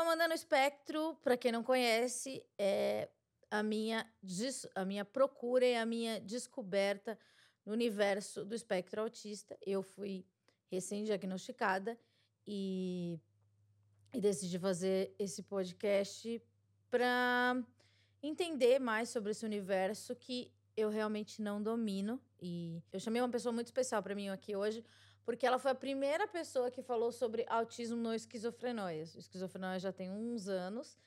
Amanda no Espectro, para quem não conhece, é a minha, a minha procura e a minha descoberta no universo do espectro autista. Eu fui recém-diagnosticada e, e decidi fazer esse podcast para entender mais sobre esse universo que eu realmente não domino. E eu chamei uma pessoa muito especial para mim aqui hoje, porque ela foi a primeira pessoa que falou sobre autismo no esquizofrenóias. O esquizofrenóias já tem uns anos.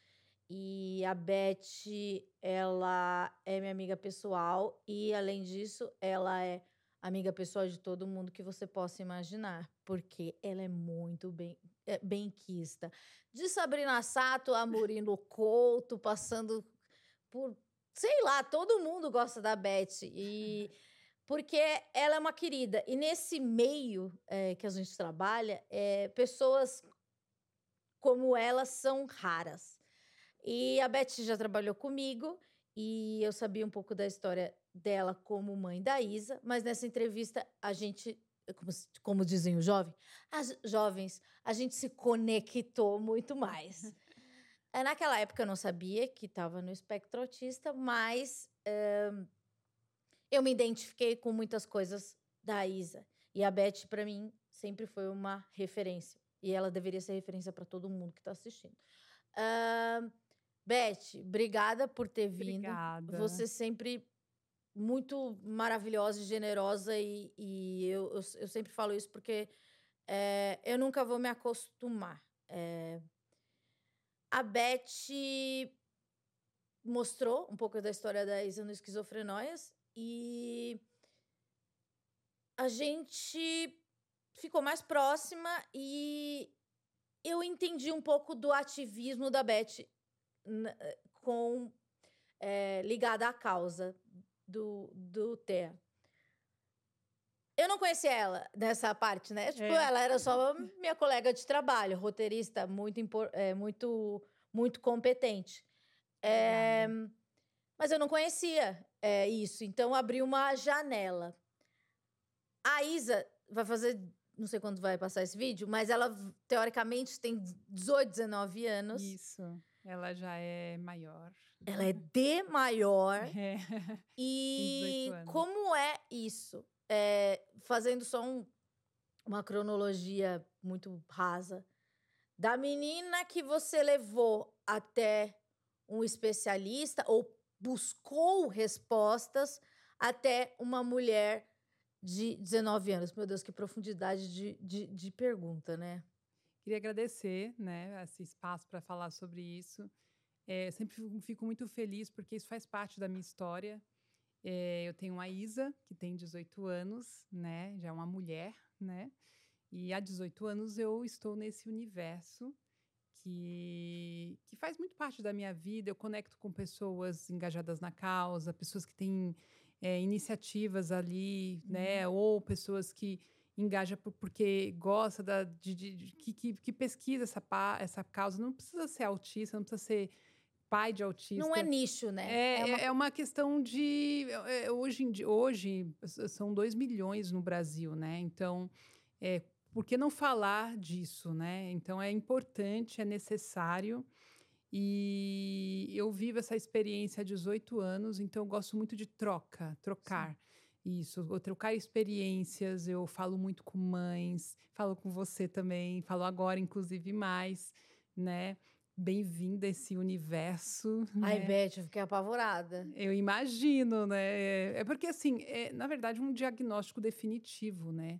E a Beth, ela é minha amiga pessoal e, além disso, ela é amiga pessoal de todo mundo que você possa imaginar, porque ela é muito bem é, benquista. De Sabrina Sato a Murilo Couto, passando por, sei lá, todo mundo gosta da Beth. E porque ela é uma querida. E nesse meio é, que a gente trabalha, é, pessoas como ela são raras. E a Beth já trabalhou comigo e eu sabia um pouco da história dela como mãe da Isa, mas nessa entrevista a gente, como, como dizem os jovens, as jovens, a gente se conectou muito mais. É, naquela época eu não sabia que estava no espectro autista, mas eu me identifiquei com muitas coisas da Isa. E a Beth, para mim, sempre foi uma referência. E ela deveria ser referência para todo mundo que está assistindo. Uh, Beth, obrigada por ter vindo. Obrigada. Você sempre muito maravilhosa e generosa. E, e eu, eu, eu, sempre falo isso porque é, eu nunca vou me acostumar. É, a Beth mostrou um pouco da história da Isa no Esquizofrenóias e a gente ficou mais próxima e eu entendi um pouco do ativismo da Beth com é, ligada à causa do, do Thea. Eu não conhecia ela nessa parte, né? Tipo, é. ela era só minha colega de trabalho, roteirista muito, é, muito, muito competente. É, mas eu não conhecia é, isso, então abri uma janela. A Isa vai fazer, não sei quando vai passar esse vídeo, mas ela teoricamente tem 18, 19 anos. Isso. Ela já é maior. Ela é de maior. É. E como é isso? É, fazendo só um, uma cronologia muito rasa. Da menina que você levou até um especialista ou buscou respostas até uma mulher de 19 anos. Meu Deus, que profundidade de, de, de pergunta, né? Queria agradecer né, esse espaço para falar sobre isso. É, sempre fico, muito feliz porque isso faz parte da minha história. É, eu tenho a Isa, que tem 18 anos, né? Já é uma mulher, né? E há 18 anos eu estou nesse universo que, que faz muito parte da minha vida. Eu conecto com pessoas engajadas na causa, pessoas que têm é, iniciativas ali, né? Uhum. Ou pessoas que engaja porque gosta da, de, de, de que, que, que, pesquisa essa, essa causa. Não precisa ser autista, não precisa ser pai de autista. Não é nicho, né? É, é, uma... é uma questão de. É, hoje, hoje são 2 milhões no Brasil, né? Então, é, por que não falar disso, né? Então, é importante, é necessário. E eu vivo essa experiência há 18 anos, então eu gosto muito de troca, trocar. Sim. Isso, vou trocar experiências, eu falo muito com mães, falo com você também, falo agora, inclusive, mais, né? Bem-vinda a esse universo. Ai, né? Beth, eu fiquei apavorada. Eu imagino, né? É porque, assim, é, na verdade, um diagnóstico definitivo, né?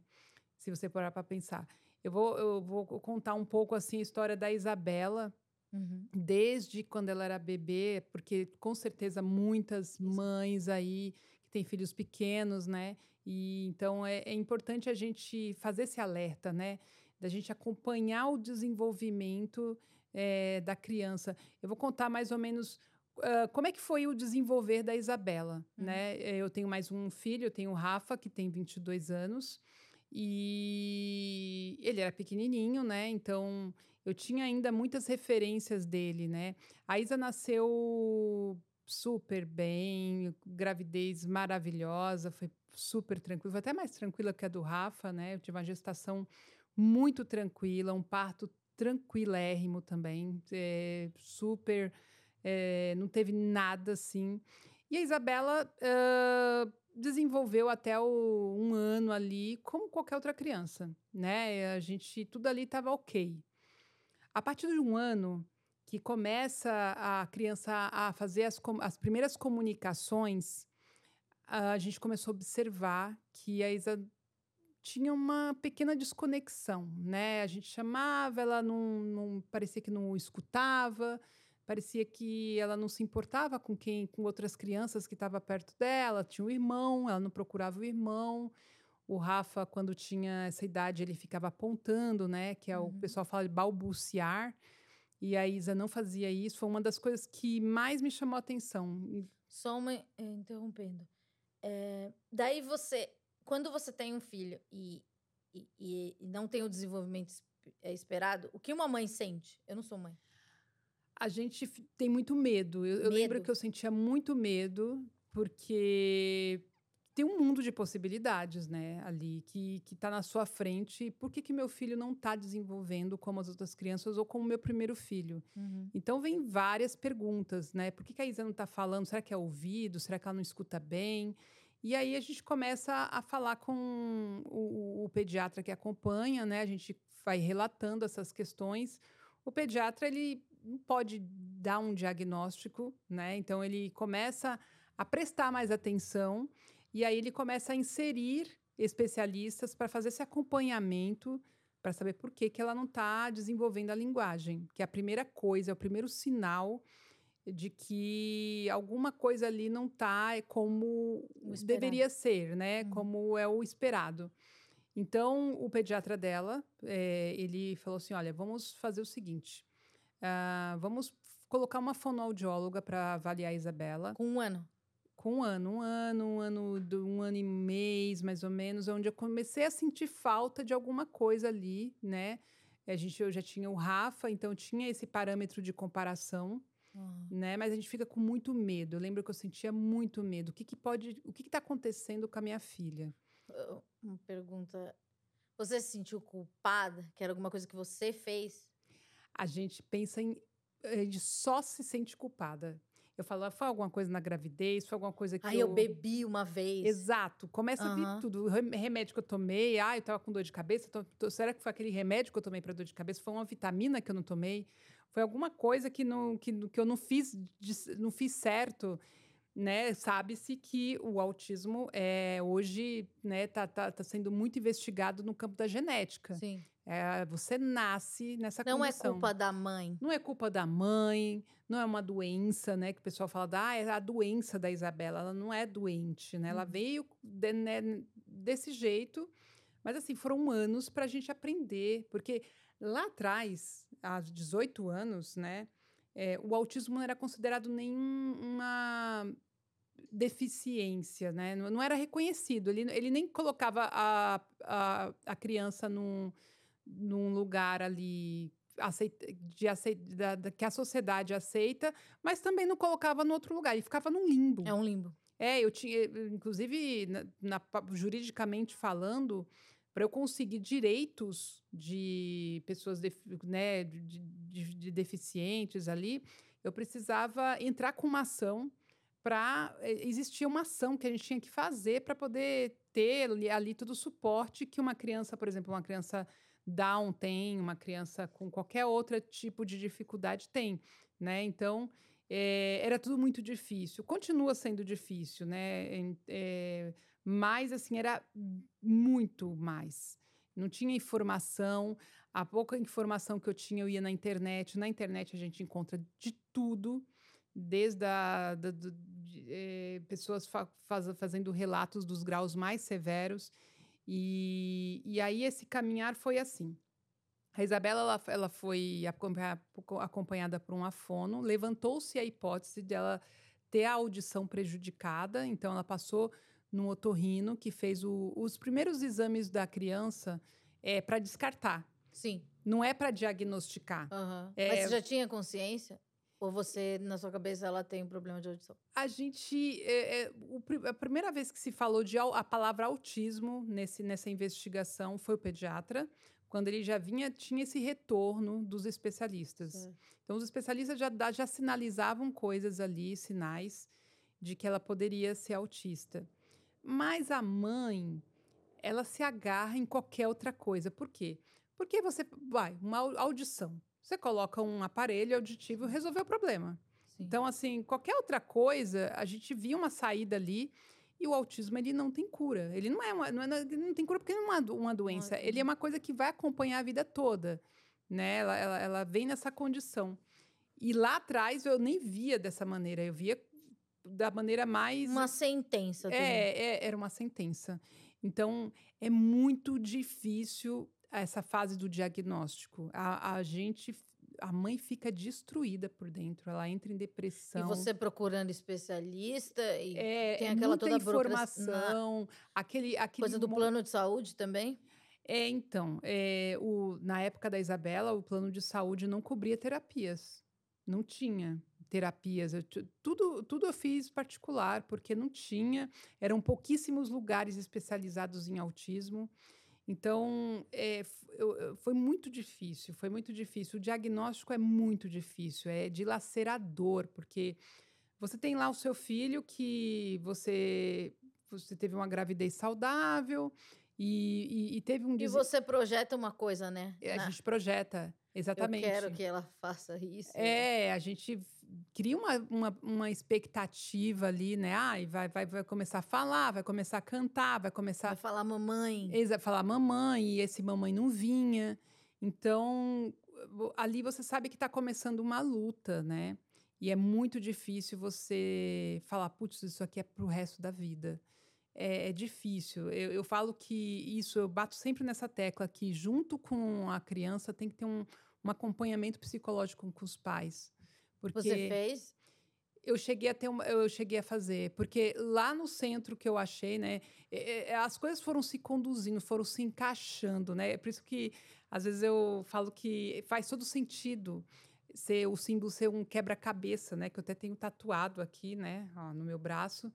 Se você parar para pensar. Eu vou, eu vou contar um pouco, assim, a história da Isabela, Uhum. Desde quando ela era bebê, porque com certeza muitas mães aí tem filhos pequenos, né? E então é, é importante a gente fazer esse alerta, né? Da gente acompanhar o desenvolvimento é, da criança. Eu vou contar mais ou menos Uh, como é que foi o desenvolver da Isabela, uhum. né? Eu tenho mais um filho, eu tenho o Rafa, que tem 22 anos, e ele era pequenininho, né? Então, eu tinha ainda muitas referências dele, né? A Isa nasceu super bem, gravidez maravilhosa, foi super tranquila, até mais tranquila que a do Rafa, né? Eu tive uma gestação muito tranquila, um parto tranquilérrimo também, é, super, é, não teve nada assim. E a Isabela uh, desenvolveu até o, um ano ali, como qualquer outra criança, né? A gente, tudo ali estava ok. A partir de um ano que começa a criança a fazer as, as primeiras comunicações, a gente começou a observar que a Isa tinha uma pequena desconexão, né? A gente chamava, ela não, não parecia que não escutava, parecia que ela não se importava com quem, com outras crianças que estavam perto dela. Tinha um irmão, ela não procurava o irmão. O Rafa, quando tinha essa idade, ele ficava apontando, né? Que é o uhum. pessoal fala de balbuciar. E a Isa não fazia isso. Foi uma das coisas que mais me chamou a atenção. Só uma eh, interrompendo. É, daí você quando você tem um filho e, e, e não tem o desenvolvimento é, esperado, o que uma mãe sente? Eu não sou mãe. A gente tem muito medo. Eu, medo. eu lembro que eu sentia muito medo, porque tem um mundo de possibilidades, né, ali, que, que tá na sua frente. Por que, que meu filho não está desenvolvendo como as outras crianças ou como meu primeiro filho? Uhum. Então, vem várias perguntas, né? Por que, que a Isa não está falando? Será que é ouvido? Será que ela não escuta bem? E aí a gente começa a falar com o, o, pediatra que acompanha, né? A gente vai relatando essas questões. O pediatra ele não pode dar um diagnóstico, né? Então ele começa a prestar mais atenção e aí ele começa a inserir especialistas para fazer esse acompanhamento para saber por que, que ela não está desenvolvendo a linguagem, que é a primeira coisa, é o primeiro sinal de que alguma coisa ali não está como deveria ser, né? Uhum. Como é o esperado. Então, o pediatra dela, é, ele falou assim, olha, vamos fazer o seguinte, uh, vamos colocar uma fonoaudióloga para avaliar a Isabela. Com um ano? Com um ano, um ano, um ano, um ano e mês, mais ou menos, onde eu comecei a sentir falta de alguma coisa ali, né? A gente, eu já tinha o Rafa, então tinha esse parâmetro de comparação, Uhum. Né? Mas a gente fica com muito medo. Eu lembro que eu sentia muito medo. O que, que pode. O que está acontecendo com a minha filha? Uma pergunta. Você se sentiu culpada? Que era alguma coisa que você fez? A gente pensa em. A gente só se sente culpada. Eu falo, ah, foi alguma coisa na gravidez, foi alguma coisa que. Ai, eu, eu bebi uma vez. Exato. Começa uhum. a vir tudo. O remédio que eu tomei, ah, eu tava com dor de cabeça. Tô, tô, será que foi aquele remédio que eu tomei para dor de cabeça? Foi uma vitamina que eu não tomei? Foi alguma coisa que, não, que, que eu não fiz, não fiz certo, né? Sabe-se que o autismo é hoje, né, tá, tá, tá sendo muito investigado no campo da genética. Sim. É, você nasce nessa não condição. Não é culpa da mãe. Não é culpa da mãe, não é uma doença, né? Que o pessoal fala, ah, é a doença da Isabela. Ela não é doente, né? Ela uhum. veio de, né, desse jeito. Mas, assim, foram anos para a gente aprender. Porque lá atrás, há 18 anos, né, é, o autismo não era considerado nenhuma deficiência, né? Não, não era reconhecido. Ele, ele nem colocava a, a, a criança num, num lugar ali aceita, de aceita, da, que a sociedade aceita, mas também não colocava no outro lugar. Ele ficava num limbo. É um limbo. É, eu tinha, inclusive, na, na juridicamente falando, para eu conseguir direitos de pessoas de, né, de, de, de, deficientes ali, eu precisava entrar com uma ação para eh, existir uma ação que a gente tinha que fazer para poder ter ali, ali todo o suporte que uma criança, por exemplo, uma criança Down tem, uma criança com qualquer outro tipo de dificuldade tem, né? Então é, era tudo muito difícil, continua sendo difícil, né? É, mas assim era muito mais. Não tinha informação, a pouca informação que eu tinha eu ia na internet. Na internet a gente encontra de tudo, desde a, da, de, eh, pessoas fa faz, fazendo relatos dos graus mais severos. E, e aí esse caminhar foi assim. A Isabela ela, ela foi acompanhada por um afono, levantou-se a hipótese dela ter a audição prejudicada, então ela passou no otorrino que fez o, os primeiros exames da criança é, para descartar. Sim. Não é para diagnosticar. Uhum. É, Mas você já tinha consciência? Ou você, na sua cabeça, ela tem um problema de audição? A gente. É, é, o, a primeira vez que se falou de a palavra autismo nesse, nessa investigação foi o pediatra, quando ele já vinha, tinha esse retorno dos especialistas. Então, os especialistas já, já sinalizavam coisas ali, sinais de que ela poderia ser autista. Mas a mãe, ela se agarra em qualquer outra coisa. Por quê? Porque você vai, uma audição. Você coloca um aparelho auditivo e resolveu o problema. Sim. Então, assim, qualquer outra coisa, a gente via uma saída ali. E o autismo, ele não tem cura. Ele não é uma, não, é, não tem cura porque não é uma, uma doença. Ele é uma coisa que vai acompanhar a vida toda. Né? Ela, ela, ela vem nessa condição. E lá atrás eu nem via dessa maneira. Eu via da maneira mais. Uma sentença. É, é, era uma sentença. Então, é muito difícil essa fase do diagnóstico. A, a gente a mãe fica destruída por dentro, ela entra em depressão. E você procurando especialista e é, tem aquela toda informação, aquele, aquele coisa do plano de saúde também. É, então, é, o, na época da Isabela, o plano de saúde não cobria terapias, não tinha terapias. Eu, tudo, tudo eu fiz particular, porque não tinha, eram pouquíssimos lugares especializados em autismo. Então, é, foi muito difícil, foi muito difícil. O diagnóstico é muito difícil, é dilacerador, porque você tem lá o seu filho que você, você teve uma gravidez saudável e, e, e teve um... E você projeta uma coisa, né? A Na... gente projeta, exatamente. Eu quero que ela faça isso. É, a gente cria uma, uma, uma, expectativa ali, né? Ai, vai, vai, vai começar a falar, vai começar a cantar, vai começar. Vai falar mamãe. Vai falar mamãe, e esse mamãe não vinha. Então, ali você sabe que está começando uma luta, né? E é muito difícil você falar, putz, isso aqui é pro resto da vida. É, é difícil. Eu, eu, falo que isso, eu bato sempre nessa tecla que, junto com a criança, tem que ter um, um acompanhamento psicológico com os pais. Porque Você fez? Eu cheguei a ter uma, eu cheguei a fazer, porque lá no centro que eu achei, né, é, é, as coisas foram se conduzindo, foram se encaixando, né? É por isso que às vezes eu falo que faz todo sentido ser o símbolo ser um quebra-cabeça, né? Que eu até tenho tatuado aqui, né, ó, no meu braço,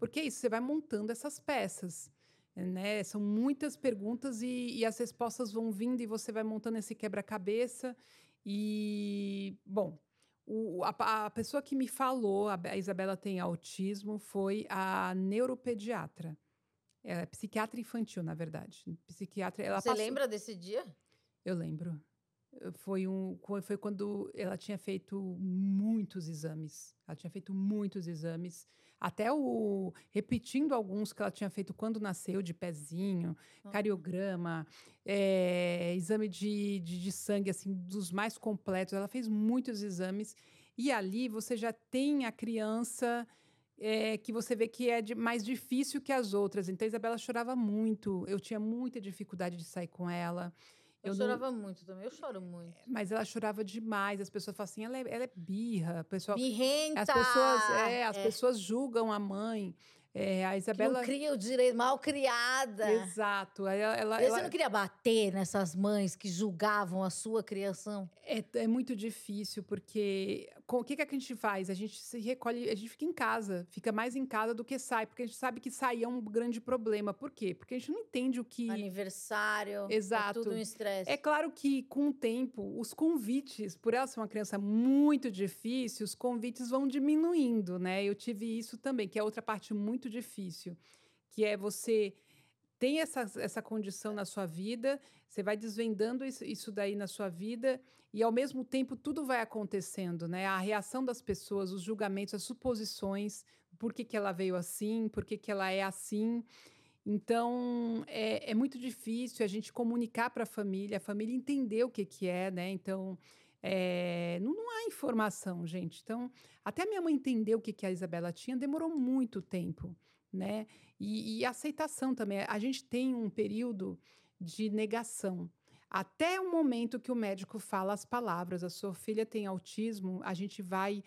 porque é isso, você vai montando essas peças. Né? São muitas perguntas e, e as respostas vão vindo e você vai montando esse quebra-cabeça. E, bom, o, a, a, pessoa que me falou, a, a Isabela tem autismo, foi a neuropediatra. É psiquiatra infantil, na verdade. Psiquiatra. Ela Você passou... lembra desse dia? Eu lembro. Foi, um, foi quando ela tinha feito muitos exames. Ela tinha feito muitos exames até o repetindo alguns que ela tinha feito quando nasceu, de pezinho, cariograma, é, exame de, de, de sangue, assim, dos mais completos. Ela fez muitos exames e ali você já tem a criança é, que você vê que é de, mais difícil que as outras. Então, a Isabela chorava muito, eu tinha muita dificuldade de sair com ela. Eu, eu chorava não... muito também, eu choro muito. Mas ela chorava demais. As pessoas falam assim, ela é, ela é birra. Pessoal, Birrenta! As pessoas, é, as é. pessoas julgam a mãe. É, a Isabela. Que não cria o direito, mal criada. Exato. Ela, ela, Você ela... não queria bater nessas mães que julgavam a sua criação? É, é muito difícil, porque o que, que a gente faz? A gente se recolhe, a gente fica em casa, fica mais em casa do que sai, porque a gente sabe que sair é um grande problema. Por quê? Porque a gente não entende o que. Aniversário. Exato. É tudo um estresse. É claro que, com o tempo, os convites, por ela ser uma criança muito difícil, os convites vão diminuindo, né? Eu tive isso também, que é outra parte muito muito difícil, que é você tem essa, essa condição na sua vida, você vai desvendando isso, isso, daí na sua vida e ao mesmo tempo tudo vai acontecendo, né? A reação das pessoas, os julgamentos, as suposições, por que, que ela veio assim, por que, que ela é assim. Então é, é muito difícil a gente comunicar para a família, a família entender o que, que é, né? Então é, não, não, há informação, gente. Então, até minha mãe entender o que, que a Isabela tinha demorou muito tempo, né? E, e aceitação também. A gente tem um período de negação. Até o momento que o médico fala as palavras, a sua filha tem autismo, a gente vai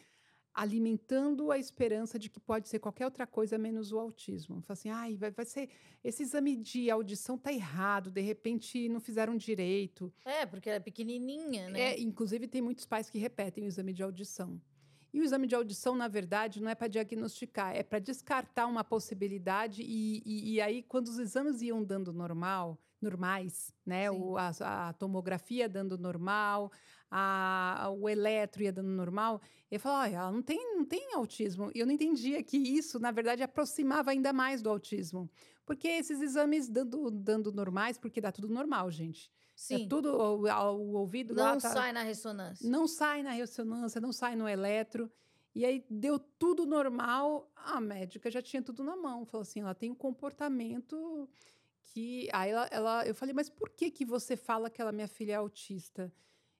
alimentando a esperança de que pode ser qualquer outra coisa menos o autismo. Fala assim, ai, vai, vai ser. Esse exame de audição tá errado, de repente não fizeram direito. É, porque ela é pequenininha, né? É, inclusive tem muitos pais que repetem o exame de audição. E o exame de audição, na verdade, não é para diagnosticar, é para descartar uma possibilidade. E, e, e, aí, quando os exames iam dando normal, normais, né? O, a, a, tomografia dando normal, a, o eletro ia dando normal, eu falava, olha, ela não tem, não tem autismo. E eu não entendia que isso, na verdade, aproximava ainda mais do autismo. Porque esses exames dando, dando normais, porque dá tudo normal, gente. É Sim. É tudo, o, o ouvido não lá tá, sai na ressonância. Não sai na ressonância, não sai no eletro. E aí deu tudo normal, a médica já tinha tudo na mão. Falou assim, ela tem um comportamento que... Aí ela, ela, eu falei, mas por que que você fala que ela minha filha é autista?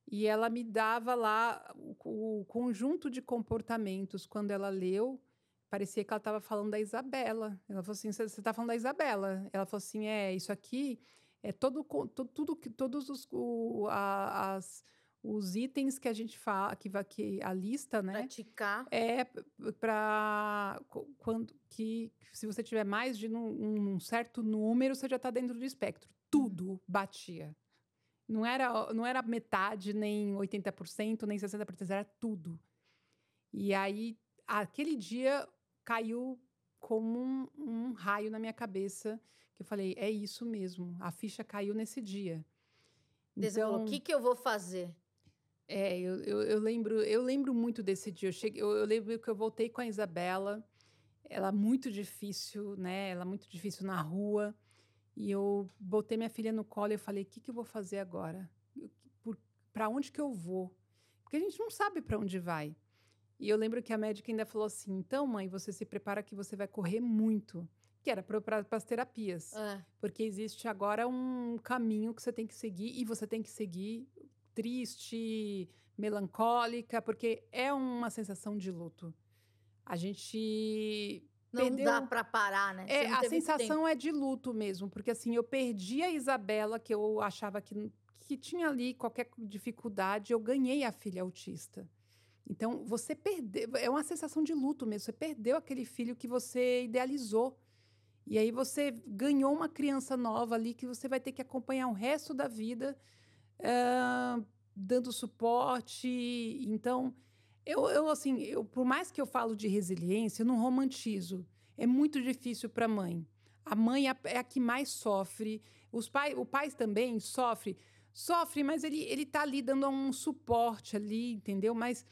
E ela me dava lá o, o conjunto de comportamentos. Quando ela leu, parecia que ela estava falando da Isabela. Ela falou assim, você está falando da Isabela. Ela falou assim, é, isso aqui é todo, todo tudo que todos os o, a, as os itens que a gente fala que vai que a lista né praticar é para quando que se você tiver mais de um, um certo número você já está dentro do espectro tudo uhum. batia não era não era metade nem 80% nem 60% era tudo e aí aquele dia caiu como um, um raio na minha cabeça que eu falei, é isso mesmo, a ficha caiu nesse dia. Então, o que, que eu vou fazer? É, eu, eu, eu, lembro, eu lembro muito desse dia. Eu, cheguei, eu, eu, lembro que eu voltei com a Isabela. Ela muito difícil, né? Ela muito difícil na rua. E eu botei minha filha no colo e falei: o que, que eu vou fazer agora? Para onde que eu vou? Porque a gente não sabe para onde vai. E eu lembro que a médica ainda falou assim: então, mãe, você se prepara que você vai correr muito que era para as terapias. É. Porque existe agora um caminho que você tem que seguir e você tem que seguir triste, melancólica, porque é uma sensação de luto. A gente não perdeu... dá para parar, né? É, a sensação tempo. é de luto mesmo, porque assim, eu perdi a Isabela, que eu achava que, que tinha ali qualquer dificuldade, eu ganhei a filha autista. Então, você perdeu, é uma sensação de luto mesmo, você perdeu aquele filho que você idealizou. E aí você ganhou uma criança nova ali que você vai ter que acompanhar o resto da vida, uh, dando suporte. Então, eu, eu assim, eu, por mais que eu falo de resiliência, eu não romantizo. É muito difícil para a mãe. A mãe é, é a que mais sofre. Os pai, o pai também sofre. Sofre, mas ele, ele tá ali dando um suporte ali, entendeu? Mas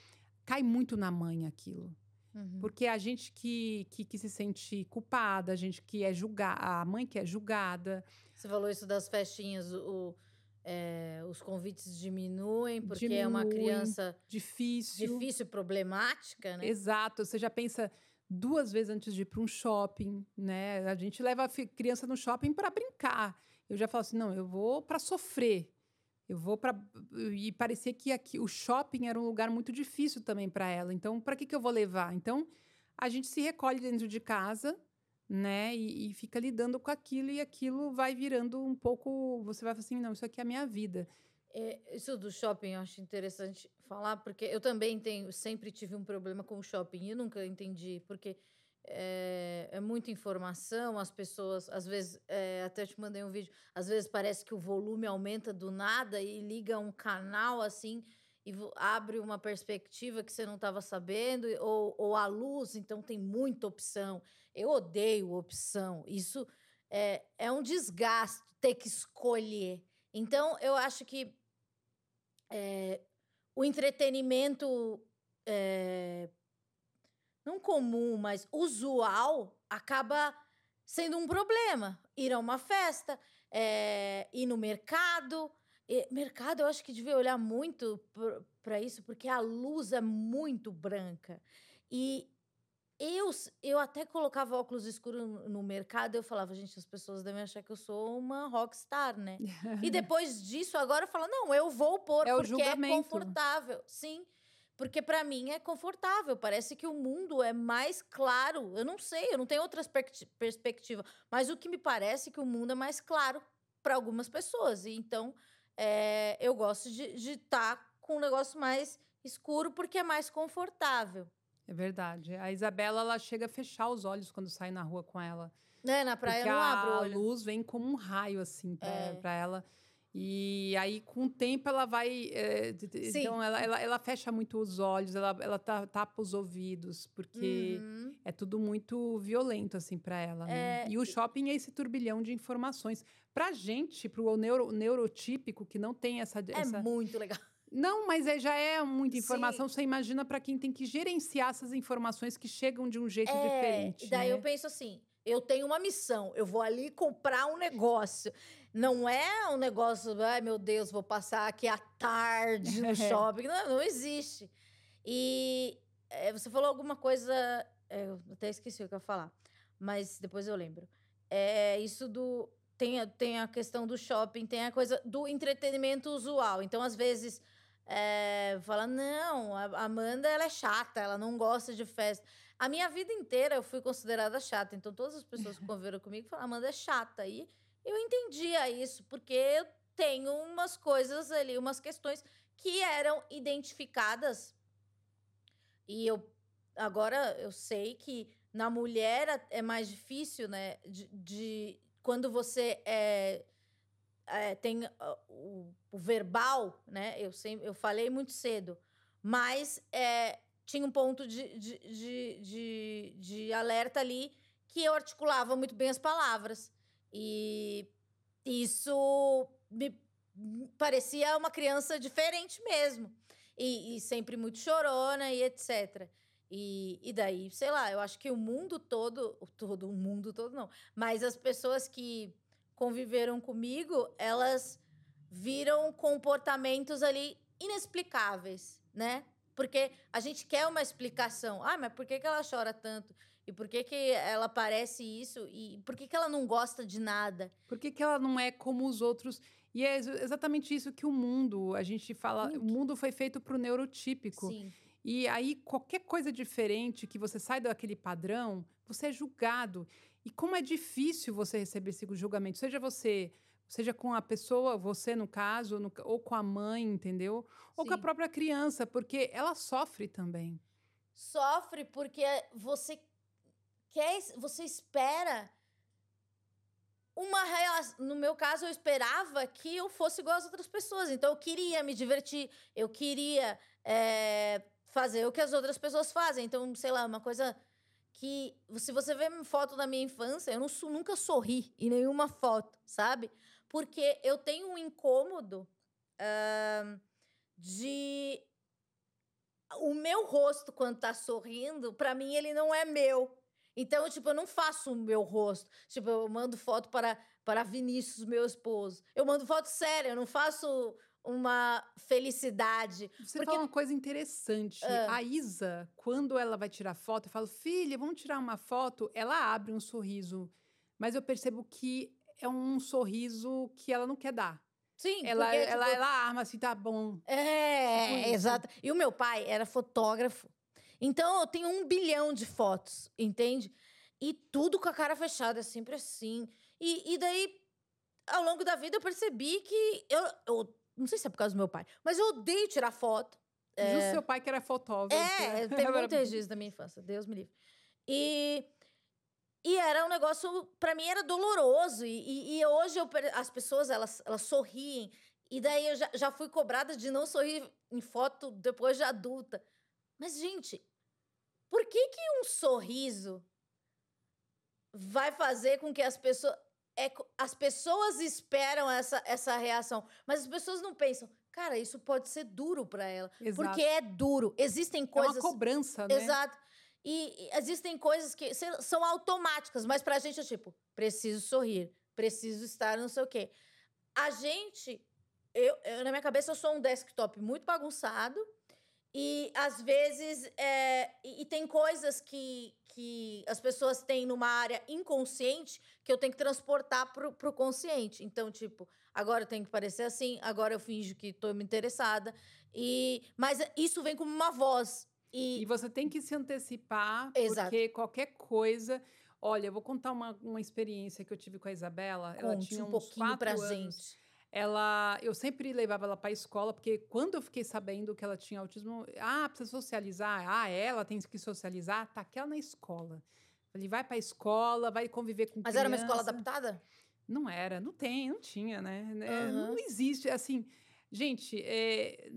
cai muito na mãe aquilo. Uhum. Porque a gente que, que, que, se sente culpada, a gente que é julgada, a mãe que é julgada. Você falou isso das festinhas, o, é, os convites diminuem porque Diminui, é uma criança difícil, difícil, problemática, né? Exato. Você já pensa duas vezes antes de ir para um shopping, né? A gente leva a criança no shopping para brincar. Eu já falo assim, não, eu vou para sofrer. Eu vou para e parecia que aqui o shopping era um lugar muito difícil também para ela. Então, para que que eu vou levar? Então, a gente se recolhe dentro de casa, né? E, e, fica lidando com aquilo e aquilo vai virando um pouco. Você vai falar assim, não, isso aqui é a minha vida. É, isso do shopping eu acho interessante falar, porque eu também tenho, sempre tive um problema com o shopping e nunca entendi, porque é, é, muita informação, as pessoas, às vezes, é, até te mandei um vídeo, às vezes parece que o volume aumenta do nada e liga um canal assim e abre uma perspectiva que você não estava sabendo, ou, ou a luz, então tem muita opção. Eu odeio opção. Isso é, é um desgaste ter que escolher. Então, eu acho que é, o entretenimento é, não comum, mas usual, acaba sendo um problema. Ir a uma festa, é, ir no mercado. E, mercado, eu acho que devia olhar muito para isso, porque a luz é muito branca. E eu, eu até colocava óculos escuros no, mercado, eu falava, gente, as pessoas devem achar que eu sou uma rockstar, né? e depois disso, agora eu falo, não, eu vou pôr é porque é confortável. Sim. Porque para mim é confortável, parece que o mundo é mais claro. Eu não sei, eu não tenho outra perspectiva, mas o que me parece é que o mundo é mais claro para algumas pessoas. E então é, eu gosto de estar tá com um negócio mais escuro porque é mais confortável. É verdade. A Isabela ela chega a fechar os olhos quando sai na rua com ela. É, na praia porque não abre o olho. A luz vem como um raio assim para é. ela. E aí, com o tempo, ela vai. É, então, ela, ela, ela, fecha muito os olhos, ela, ela tapa os ouvidos, porque uhum. é tudo muito violento, assim, para ela. Né? É... E o shopping é esse turbilhão de informações. Pra gente, pro neuro, neurotípico, que não tem essa. É essa... muito legal. Não, mas é, já é muita informação. Sim. Você imagina para quem tem que gerenciar essas informações que chegam de um jeito é, diferente. Daí né? eu penso assim: eu tenho uma missão, eu vou ali comprar um negócio. Não é um negócio, ai meu Deus, vou passar aqui à tarde no shopping. Não, não existe. E é, você falou alguma coisa, é, eu até esqueci o que eu ia falar, mas depois eu lembro. É isso do. Tem, tem a questão do shopping, tem a coisa do entretenimento usual. Então, às vezes, é, fala, não, a Amanda ela é chata, ela não gosta de festa. A minha vida inteira eu fui considerada chata, então todas as pessoas que conviveram comigo falaram, Amanda é chata. E eu entendia isso, porque eu tenho umas coisas ali, umas questões que eram identificadas. E eu agora eu sei que na mulher é mais difícil, né? De, de quando você é, é, tem o, o, verbal, né? Eu, sempre, eu falei muito cedo, mas é, tinha um ponto de, de, de, de, de alerta ali que eu articulava muito bem as palavras. E isso me parecia uma criança diferente mesmo. E, e sempre muito chorona e etc. E, e daí, sei lá, eu acho que o mundo todo, todo o mundo todo não, mas as pessoas que conviveram comigo, elas viram comportamentos ali inexplicáveis, né? Porque a gente quer uma explicação. Ah, mas por que, que ela chora tanto? E por que, que ela parece isso? E por que, que ela não gosta de nada? Por que, que ela não é como os outros? E é exatamente isso que o mundo, a gente fala, Muito. o mundo foi feito para o neurotípico. Sim. E aí, qualquer coisa diferente que você sai daquele padrão, você é julgado. E como é difícil você receber esse julgamento, seja você seja com a pessoa, você no caso, no, ou com a mãe, entendeu? Ou Sim. com a própria criança, porque ela sofre também. Sofre porque você quer, você espera uma relação. No meu caso, eu esperava que eu fosse igual às outras pessoas. Então, eu queria me divertir, eu queria é, fazer o que as outras pessoas fazem. Então, sei lá, uma coisa que. Se você vê foto da minha infância, eu não, nunca sorri em nenhuma foto, sabe? Porque eu tenho um incômodo uh, de. O meu rosto, quando tá sorrindo, para mim ele não é meu. Então, tipo, eu não faço o meu rosto. Tipo, eu mando foto para, para Vinícius, meu esposo. Eu mando foto séria, eu não faço uma felicidade. Você porque... fala uma coisa interessante. Uh. A Isa, quando ela vai tirar foto, eu falo, filha, vamos tirar uma foto. Ela abre um sorriso. Mas eu percebo que é um sorriso que ela não quer dar. Sim, ela, porque, ela, tipo... ela arma assim, tá bom. É, tipo exato. E o meu pai era fotógrafo. Então eu tenho um bilhão de fotos, entende? E tudo com a cara fechada, é sempre assim. E, e daí, ao longo da vida, eu percebi que eu, eu. Não sei se é por causa do meu pai, mas eu odeio tirar foto. É... Justo seu pai que era fotógrafo. É, tem muito registro da minha infância, Deus me livre. E, e era um negócio, para mim era doloroso. E, e, e, hoje eu, as pessoas, elas, elas sorriem. E daí eu já, já fui cobrada de não sorrir em foto depois de adulta. Mas, gente, por que, que um sorriso vai fazer com que as pessoas. É, as pessoas esperam essa, essa reação, mas as pessoas não pensam, cara, isso pode ser duro para ela. Exato. Porque é duro. Existem coisas. É uma cobrança, né? Exato. E, e existem coisas que são automáticas, mas pra gente é tipo, preciso sorrir, preciso estar não sei o quê. A gente. Eu, eu, na minha cabeça, eu sou um desktop muito bagunçado e às vezes é, e, e, tem coisas que, que as pessoas têm numa área inconsciente que eu tenho que transportar pro, pro consciente. Então, tipo, agora eu tenho que parecer assim, agora eu finjo que estou me interessada. E, mas isso vem como uma voz. E, e você tem que se antecipar, Exato. porque qualquer coisa. Olha, eu vou contar uma, uma experiência que eu tive com a Isabela. Conte ela tinha um pouquinho pra anos. gente ela eu sempre levava ela para a escola porque quando eu fiquei sabendo que ela tinha autismo ah precisa socializar ah ela tem que socializar tá aquela na escola ele vai para a escola vai conviver com mas criança. era uma escola adaptada Não era, não tem, não tinha, né? Uhum. Não existe, assim. Gente, é,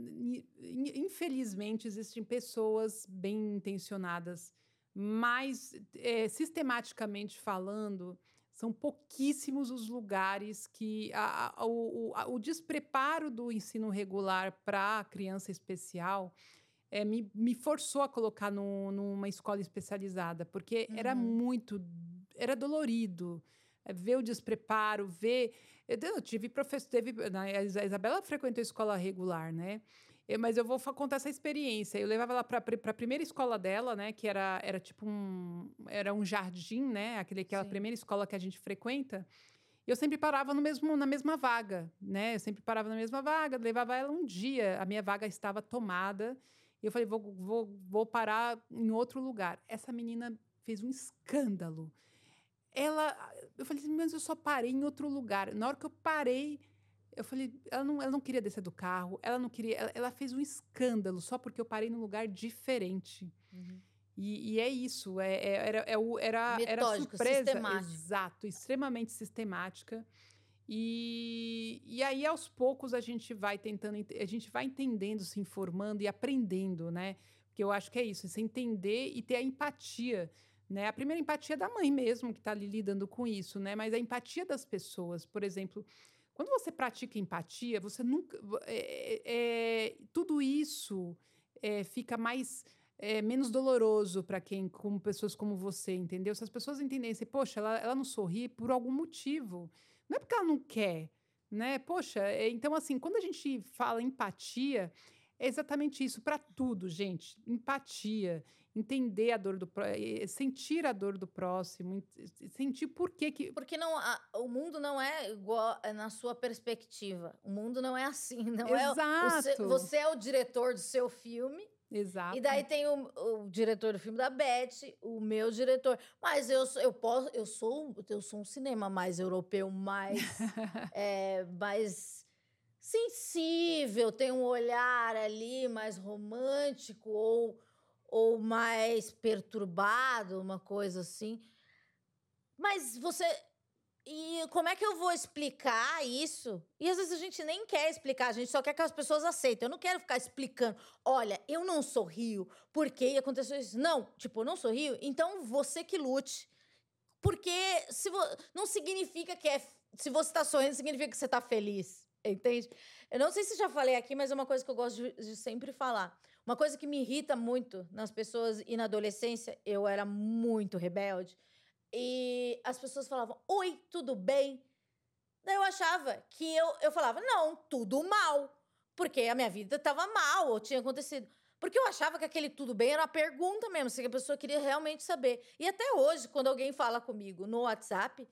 infelizmente existem pessoas bem intencionadas, mas é, sistematicamente falando, são pouquíssimos os lugares que a, a, o, a, o despreparo do ensino regular para a criança especial é, me, me forçou a colocar no, numa escola especializada, porque uhum. era muito, era dolorido é, ver o despreparo, ver. Eu, eu tive professor, teve. Né, a Isabela frequentou escola regular, né? Eu, mas eu vou contar essa experiência. Eu levava ela para a primeira escola dela, né? Que era, era tipo um. Era um jardim, né? Aquele, aquela Sim. primeira escola que a gente frequenta. Eu sempre parava no mesmo, na mesma vaga, né? Eu sempre parava na mesma vaga, levava ela um dia. A minha vaga estava tomada. E eu falei, vou, vou, vou parar em outro lugar. Essa menina fez um escândalo ela. Eu falei assim, mas eu só parei em outro lugar. Na hora que eu parei, eu falei, ela não, ela não queria descer do carro, ela não queria. Ela, ela fez um escândalo só porque eu parei num lugar diferente. Uhum. E, e, é isso, é, é, era, é, era, era surpresa. Exato, extremamente sistemática. E, e aí, aos poucos, a gente vai tentando, a gente vai entendendo, se informando e aprendendo, né? Porque eu acho que é isso, se entender e ter a empatia né? A primeira empatia é da mãe mesmo, que está ali lidando com isso, né? Mas a empatia das pessoas, por exemplo, quando você pratica empatia, você nunca. É, é, tudo isso é, fica mais. Menos doloroso para quem, como pessoas como você, entendeu? Se as pessoas entendessem, poxa, ela, ela não sorri por algum motivo. Não é porque ela não quer, né? Poxa, então assim, quando a gente fala empatia, é exatamente isso para tudo, gente. Empatia entender a dor do sentir a dor do próximo, sentir por que que porque não a, o mundo não é igual é na sua perspectiva. O mundo não é assim, não Exato. é. Você, você é o diretor do seu filme. Exato. E daí tem o, o, diretor do filme da Beth, o meu diretor. Mas eu, eu posso, eu sou, eu sou um cinema mais europeu, mais, é, mais sensível, tem um olhar ali mais romântico ou ou mais perturbado, uma coisa assim. Mas você. E como é que eu vou explicar isso? E às vezes a gente nem quer explicar, a gente só quer que as pessoas aceitem. Eu não quero ficar explicando. Olha, eu não sorrio porque aconteceu isso. Não, tipo, eu não sorrio, então você que lute. Porque se vo... não significa que é. Se você está sorrindo, significa que você está feliz. Entende? Eu não sei se já falei aqui, mas é uma coisa que eu gosto de, de sempre falar. Uma coisa que me irrita muito nas pessoas e na adolescência, eu era muito rebelde. E as pessoas falavam: Oi, tudo bem? Daí eu achava que eu, eu falava: Não, tudo mal. Porque a minha vida estava mal, ou tinha acontecido. Porque eu achava que aquele tudo bem era uma pergunta mesmo, se a pessoa queria realmente saber. E até hoje, quando alguém fala comigo no WhatsApp,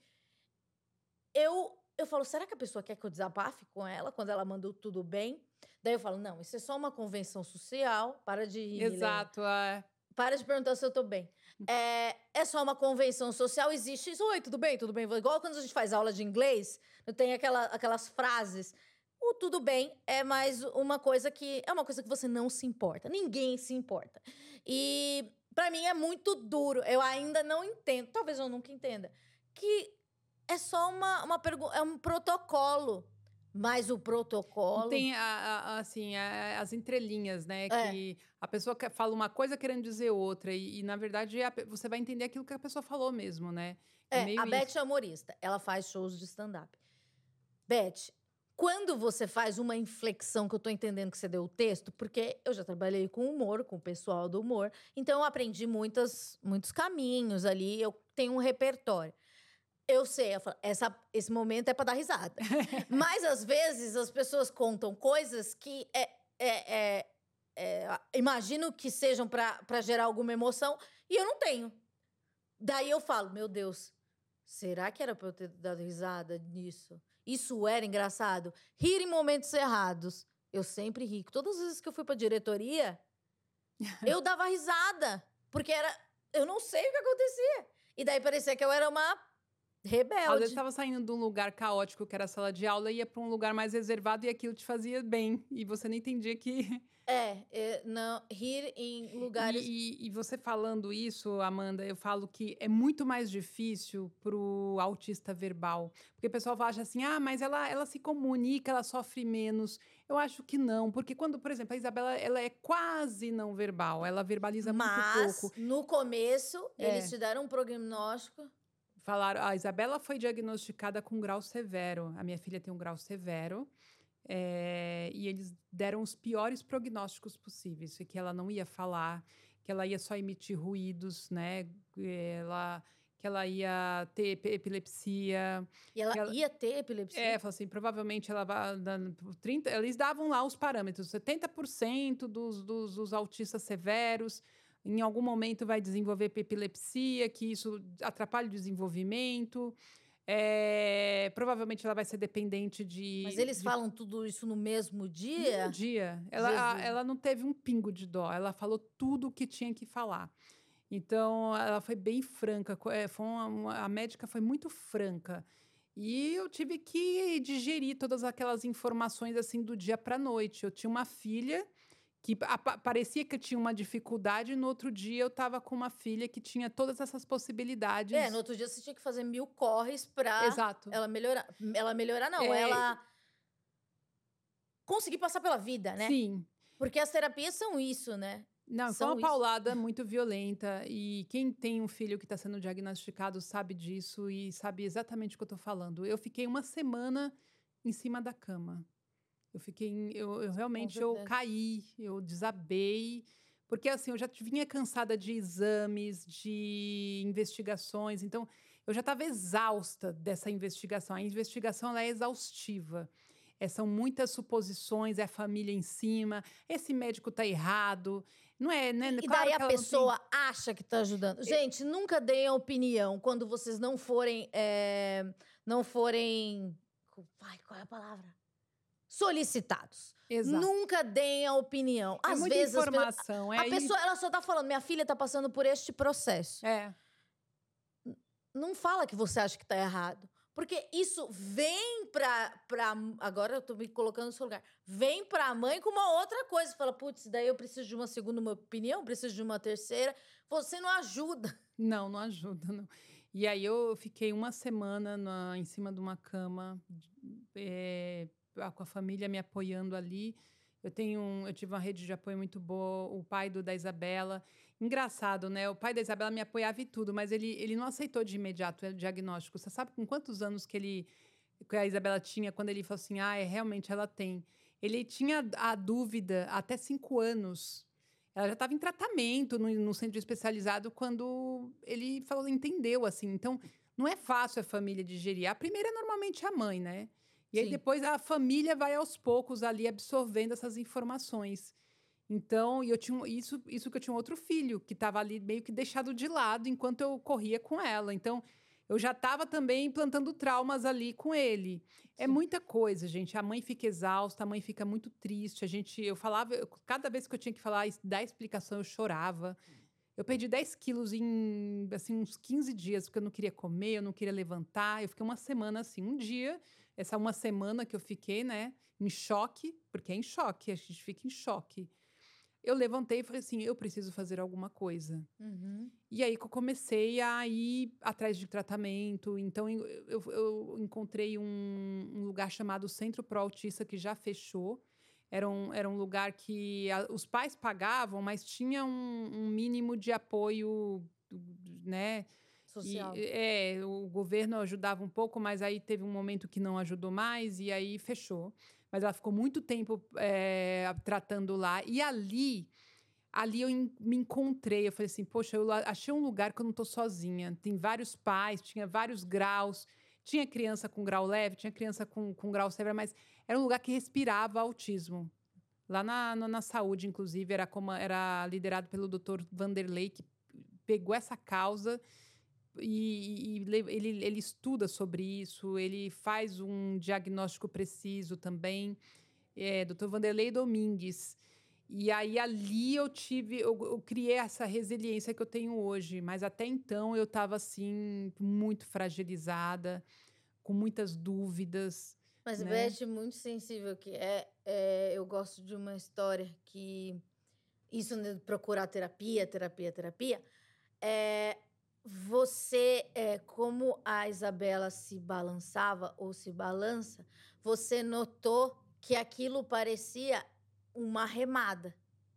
eu, eu falo: será que a pessoa quer que eu desabafe com ela quando ela mandou tudo bem? Daí eu falo, não, isso é só uma convenção social, para de rir. Exato, é. Para de perguntar se eu tô bem. É, é só uma convenção social, existe isso. Oi, tudo bem, tudo bem. Igual quando a gente faz aula de inglês, tem aquela, aquelas frases. O tudo bem é mais uma coisa que. É uma coisa que você não se importa. Ninguém se importa. E para mim é muito duro. Eu ainda não entendo, talvez eu nunca entenda, que é só uma, uma pergunta, é um protocolo mas o protocolo. Tem, a, a, assim, a, as entrelinhas, né? É. Que a pessoa fala uma coisa querendo dizer outra. E, e na verdade, você vai entender aquilo que a pessoa falou mesmo, né? É, é a Beth é humorista. Ela faz shows de stand-up. Beth, quando você faz uma inflexão que eu tô entendendo que você deu o texto, porque eu já trabalhei com humor, com o pessoal do humor, então eu aprendi muitas, muitos caminhos ali, eu tenho um repertório. Eu sei, eu falo, essa, esse momento é para dar risada. Mas às vezes as pessoas contam coisas que é, é, é, é imagino que sejam para gerar alguma emoção e eu não tenho. Daí eu falo, meu Deus, será que era para eu ter dado risada nisso? Isso era engraçado? Rir em momentos errados. Eu sempre ri. Todas as vezes que eu fui para diretoria, eu dava risada, porque era, eu não sei o que acontecia. E daí parecia que eu era uma rebelde. Às vezes estava saindo de um lugar caótico, que era a sala de aula, e ia para um lugar mais reservado e aquilo te fazia bem. E você não entendia que. É, é não, rir em lugares. E, e, e, você falando isso, Amanda, eu falo que é muito mais difícil para o autista verbal. Porque o pessoal acha assim, ah, mas ela, ela se comunica, ela sofre menos. Eu acho que não, porque quando, por exemplo, a Isabela ela é quase não verbal, ela verbaliza mas, muito pouco. No começo, é. eles te deram um prognóstico falaram, a Isabela foi diagnosticada com grau severo. A minha filha tem um grau severo. É, e eles deram os piores prognósticos possíveis, que ela não ia falar, que ela ia só emitir ruídos, né? Ela, que ela ia ter epilepsia. E ela, ela ia ter epilepsia? É, assim, provavelmente ela vai. 30, eles davam lá os parâmetros: 70% dos, dos, dos autistas severos em algum momento vai desenvolver epilepsia, que isso atrapalha o desenvolvimento. É, provavelmente ela vai ser dependente de. Mas eles de... falam tudo isso no mesmo dia? No dia. Ela, a, ela não teve um pingo de dó. Ela falou tudo o que tinha que falar. Então, ela foi bem franca. É, foi uma, uma, a médica foi muito franca. E eu tive que digerir todas aquelas informações assim do dia para noite. Eu tinha uma filha que parecia que eu tinha uma dificuldade, e no outro dia eu estava com uma filha que tinha todas essas possibilidades. É, no outro dia você tinha que fazer mil corres para ela melhorar. Ela melhorar, não, é... ela conseguir passar pela vida, né? Sim. Porque as terapias são isso, né? Não, são uma paulada muito violenta. E quem tem um filho que está sendo diagnosticado sabe disso e sabe exatamente o que eu estou falando. Eu fiquei uma semana em cima da cama. Eu fiquei, eu, eu realmente eu caí, eu desabei, porque assim, eu já vinha cansada de exames, de investigações, então eu já estava exausta dessa investigação. A investigação ela é exaustiva. É, são muitas suposições, é a família em cima, esse médico está errado. Não é, né? E claro daí a pessoa tem... acha que está ajudando. Gente, nunca deem a opinião quando vocês não forem. É, não forem. Ai, qual é a palavra? Solicitados. Exato. Nunca deem a opinião. É Às muita vezes informação. A, é pessoa ela só tá falando, minha filha tá passando por este processo. É. Não fala que você acha que tá errado. Porque isso vem pra, pra. Agora eu tô me colocando no seu lugar. Vem pra mãe com uma outra coisa. Fala, putz, daí eu preciso de uma segunda uma opinião, preciso de uma terceira. Você não ajuda. Não, não ajuda, não. E aí eu fiquei uma semana na, em cima de uma cama. É, com a família me apoiando ali. Eu tenho um, eu tive uma rede de apoio muito boa, o pai do da Isabela. Engraçado, né? O pai da Isabela me apoiava em tudo, mas ele, ele não aceitou de imediato o diagnóstico. Você sabe com quantos anos que ele que a Isabela tinha quando ele falou assim: "Ah, é, realmente ela tem". Ele tinha a dúvida até cinco anos. Ela já estava em tratamento no, no centro especializado quando ele falou, entendeu assim. Então, não é fácil a família digerir. A primeira é normalmente a mãe, né? E aí depois a família vai aos poucos ali absorvendo essas informações. Então, e eu tinha isso, isso que eu tinha um outro filho que estava ali meio que deixado de lado enquanto eu corria com ela. Então, eu já estava também implantando traumas ali com ele. É Sim. É muita coisa, gente. A mãe fica exausta, a mãe fica muito triste. A gente, eu falava, eu, cada vez que eu tinha que falar, dar explicação, eu chorava. Eu perdi 10 quilos em assim, uns 15 dias, porque eu não queria comer, eu não queria levantar. Eu fiquei uma semana assim. Um dia essa uma semana que eu fiquei, né, em choque, porque é em choque, a gente fica em choque. Eu levantei e falei assim: eu preciso fazer alguma coisa. Uhum. E aí que eu comecei a ir atrás de tratamento. Então, eu, eu, encontrei um, um, lugar chamado Centro Pro Autista, que já fechou. Era um, era um lugar que a, os pais pagavam, mas tinha um, um mínimo de apoio, né? Social. E, é, o governo ajudava um pouco, mas aí teve um momento que não ajudou mais e aí fechou. Mas ela ficou muito tempo é, tratando lá. E ali, ali eu me encontrei. Eu falei assim, poxa, eu achei um lugar que eu não estou sozinha. Tem vários pais, tinha vários graus. Tinha criança com grau leve, tinha criança com, com grau severo, mas era um lugar que respirava autismo. Lá na, na, na saúde, inclusive, era, como, era liderado pelo Dr. Vanderlei, que pegou essa causa e, e, ele, ele estuda sobre isso, ele faz um diagnóstico preciso também. É, Dr. Vanderlei Domingues. E aí ali eu tive, eu, eu, criei essa resiliência que eu tenho hoje, mas até então eu estava assim muito fragilizada, com muitas dúvidas. Mas né? Beth, muito sensível que é, é, eu gosto de uma história que isso de procurar terapia, terapia, terapia, é você, é, como a Isabela se balançava ou se balança, você notou que aquilo parecia uma remada.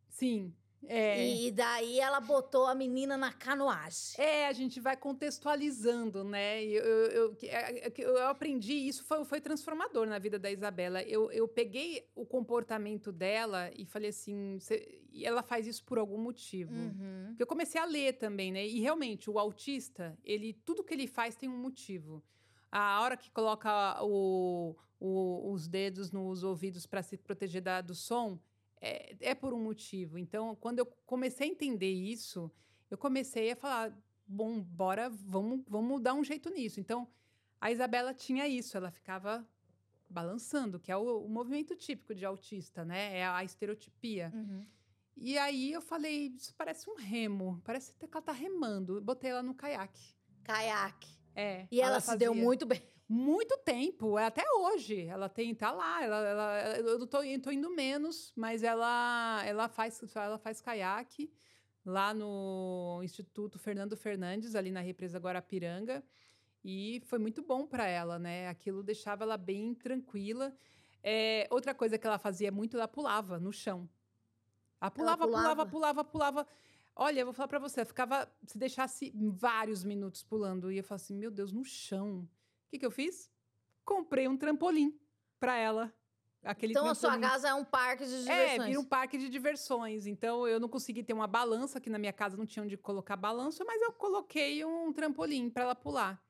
Sim. É. E, daí ela botou a menina na canoagem. É, a gente vai contextualizando, né? Eu, eu, eu, é, é eu, aprendi, isso foi, foi transformador na vida da Isabela. Eu, eu peguei o comportamento dela e falei assim: e ela faz isso por algum motivo. Uhum. Eu comecei a ler também, né? E realmente, o autista, ele tudo que ele faz tem um motivo. A hora que coloca o, o, os dedos nos ouvidos para se proteger da, do som, é, é por um motivo. Então, quando eu comecei a entender isso, eu comecei a falar: bom, bora, vamos, vamos dar um jeito nisso. Então, a Isabela tinha isso, ela ficava balançando, que é o, o movimento típico de autista, né? É a estereotipia. Uhum. E aí eu falei: isso parece um remo, parece que ela tá remando. Botei ela no caiaque. Caiaque. É. E ela, ela se deu muito bem muito tempo, é até hoje. Ela tem, tá lá, ela, ela eu tô, tô, indo menos, mas ela, ela faz, ela faz caiaque lá no Instituto Fernando Fernandes, ali na represa Guarapiranga, e foi muito bom para ela, né? Aquilo deixava ela bem tranquila. É, outra coisa que ela fazia muito, ela pulava no chão. Ela pulava, ela pulava, pulava, pulava, pulava. Olha, eu vou falar para você, ficava, se deixasse vários minutos pulando, e eu falava assim, meu Deus, no chão. O que, que eu fiz? Comprei um trampolim para ela. Aquele então trampolim. a sua casa é um parque de diversões. É, vira um parque de diversões. Então eu não consegui ter uma balança, que na minha casa não tinha onde colocar balança, mas eu coloquei um trampolim para ela pular.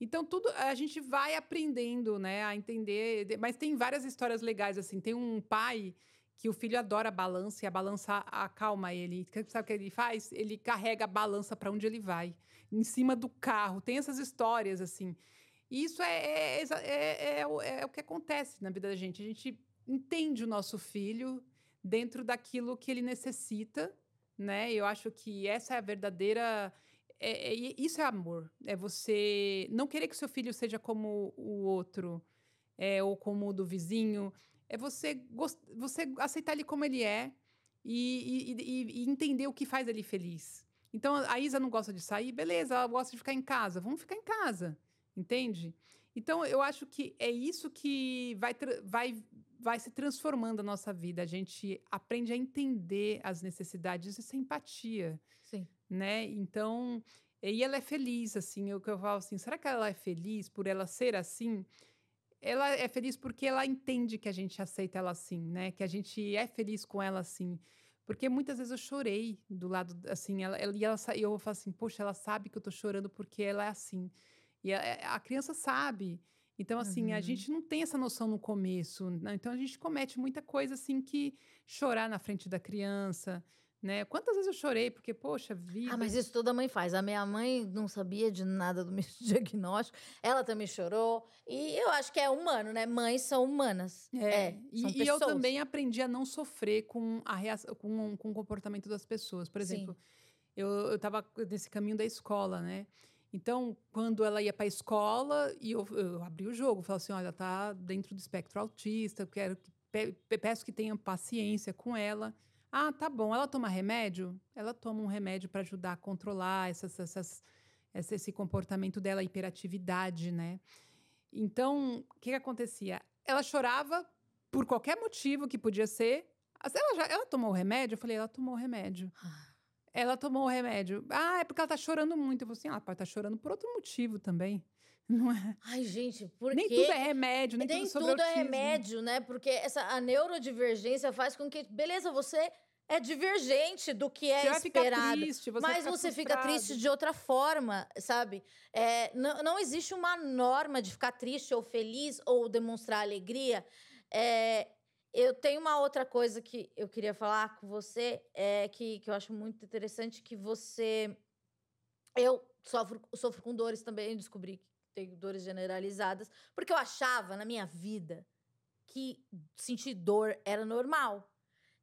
Então tudo a gente vai aprendendo, né, a entender, mas tem várias histórias legais assim. Tem um pai que o filho adora a balança e a balança acalma ele. Sabe o que ele faz? Ele carrega a balança para onde ele vai, em cima do carro. Tem essas histórias assim. E isso é, é, é, é, o que acontece na vida da gente. A gente entende o nosso filho dentro daquilo que ele necessita, né? Eu acho que essa é a verdadeira. É, é, isso é amor. É você não querer que seu filho seja como o outro, é, ou como o do vizinho. É você, gost, você aceitar ele como ele é e, e, e, e entender o que faz ele feliz. Então, a Isa não gosta de sair, beleza, ela gosta de ficar em casa. Vamos ficar em casa. Entende? Então, eu acho que é isso que vai, vai, vai se transformando a nossa vida. A gente aprende a entender as necessidades e a empatia. Sim. Né? Então, e ela é feliz, assim. Eu, eu falo assim, será que ela é feliz por ela ser assim? Ela é feliz porque ela entende que a gente aceita ela assim, né? Que a gente é feliz com ela assim. Porque muitas vezes eu chorei do lado, assim, ela, ela, e ela, eu falo assim, poxa, ela sabe que eu tô chorando porque ela é assim. E a, é, a criança sabe. Então, assim, uhum. a gente não tem essa noção no começo. Né? Então, a gente comete muita coisa, assim, que chorar na frente da criança, né? Quantas vezes eu chorei porque, poxa, vida... Ah, mas isso toda mãe faz. A minha mãe não sabia de nada do meu diagnóstico. Ela também chorou. E eu acho que é humano, né? Mães são humanas. É, é e, e, eu também aprendi a não sofrer com, a reação, com, com o comportamento das pessoas. Por exemplo, Sim. eu, eu tava nesse caminho da escola, né? Então, quando ela ia para a escola, e eu, eu abri o jogo, falei assim: olha, tá dentro do espectro autista, quero que, peço que tenha paciência com ela. Ah, tá bom. Ela toma remédio? Ela toma um remédio para ajudar a controlar essas, essas, esse comportamento dela, hiperatividade, né? Então, o que, que acontecia? Ela chorava por qualquer motivo que podia ser. Ela, já, ela tomou o remédio? Eu falei, ela tomou o remédio. Ela tomou o remédio. Ah, é porque ela tá chorando muito. Eu falei assim, ah, pode tá chorando por outro motivo também. Não é? Ai, gente, por Nem tudo é remédio, nem, nem tudo, sobre tudo é remédio, né? Porque essa, a neurodivergência faz com que, beleza, você é divergente do que é você esperado. Triste, você mas você fica triste de outra forma, sabe? É, não, não existe uma norma de ficar triste ou feliz ou demonstrar alegria. É, eu tenho uma outra coisa que eu queria falar com você, é que, que eu acho muito interessante, que você... Eu sofro, sofro com dores também, descobri que tenho dores generalizadas, porque eu achava na minha vida que sentir dor era normal.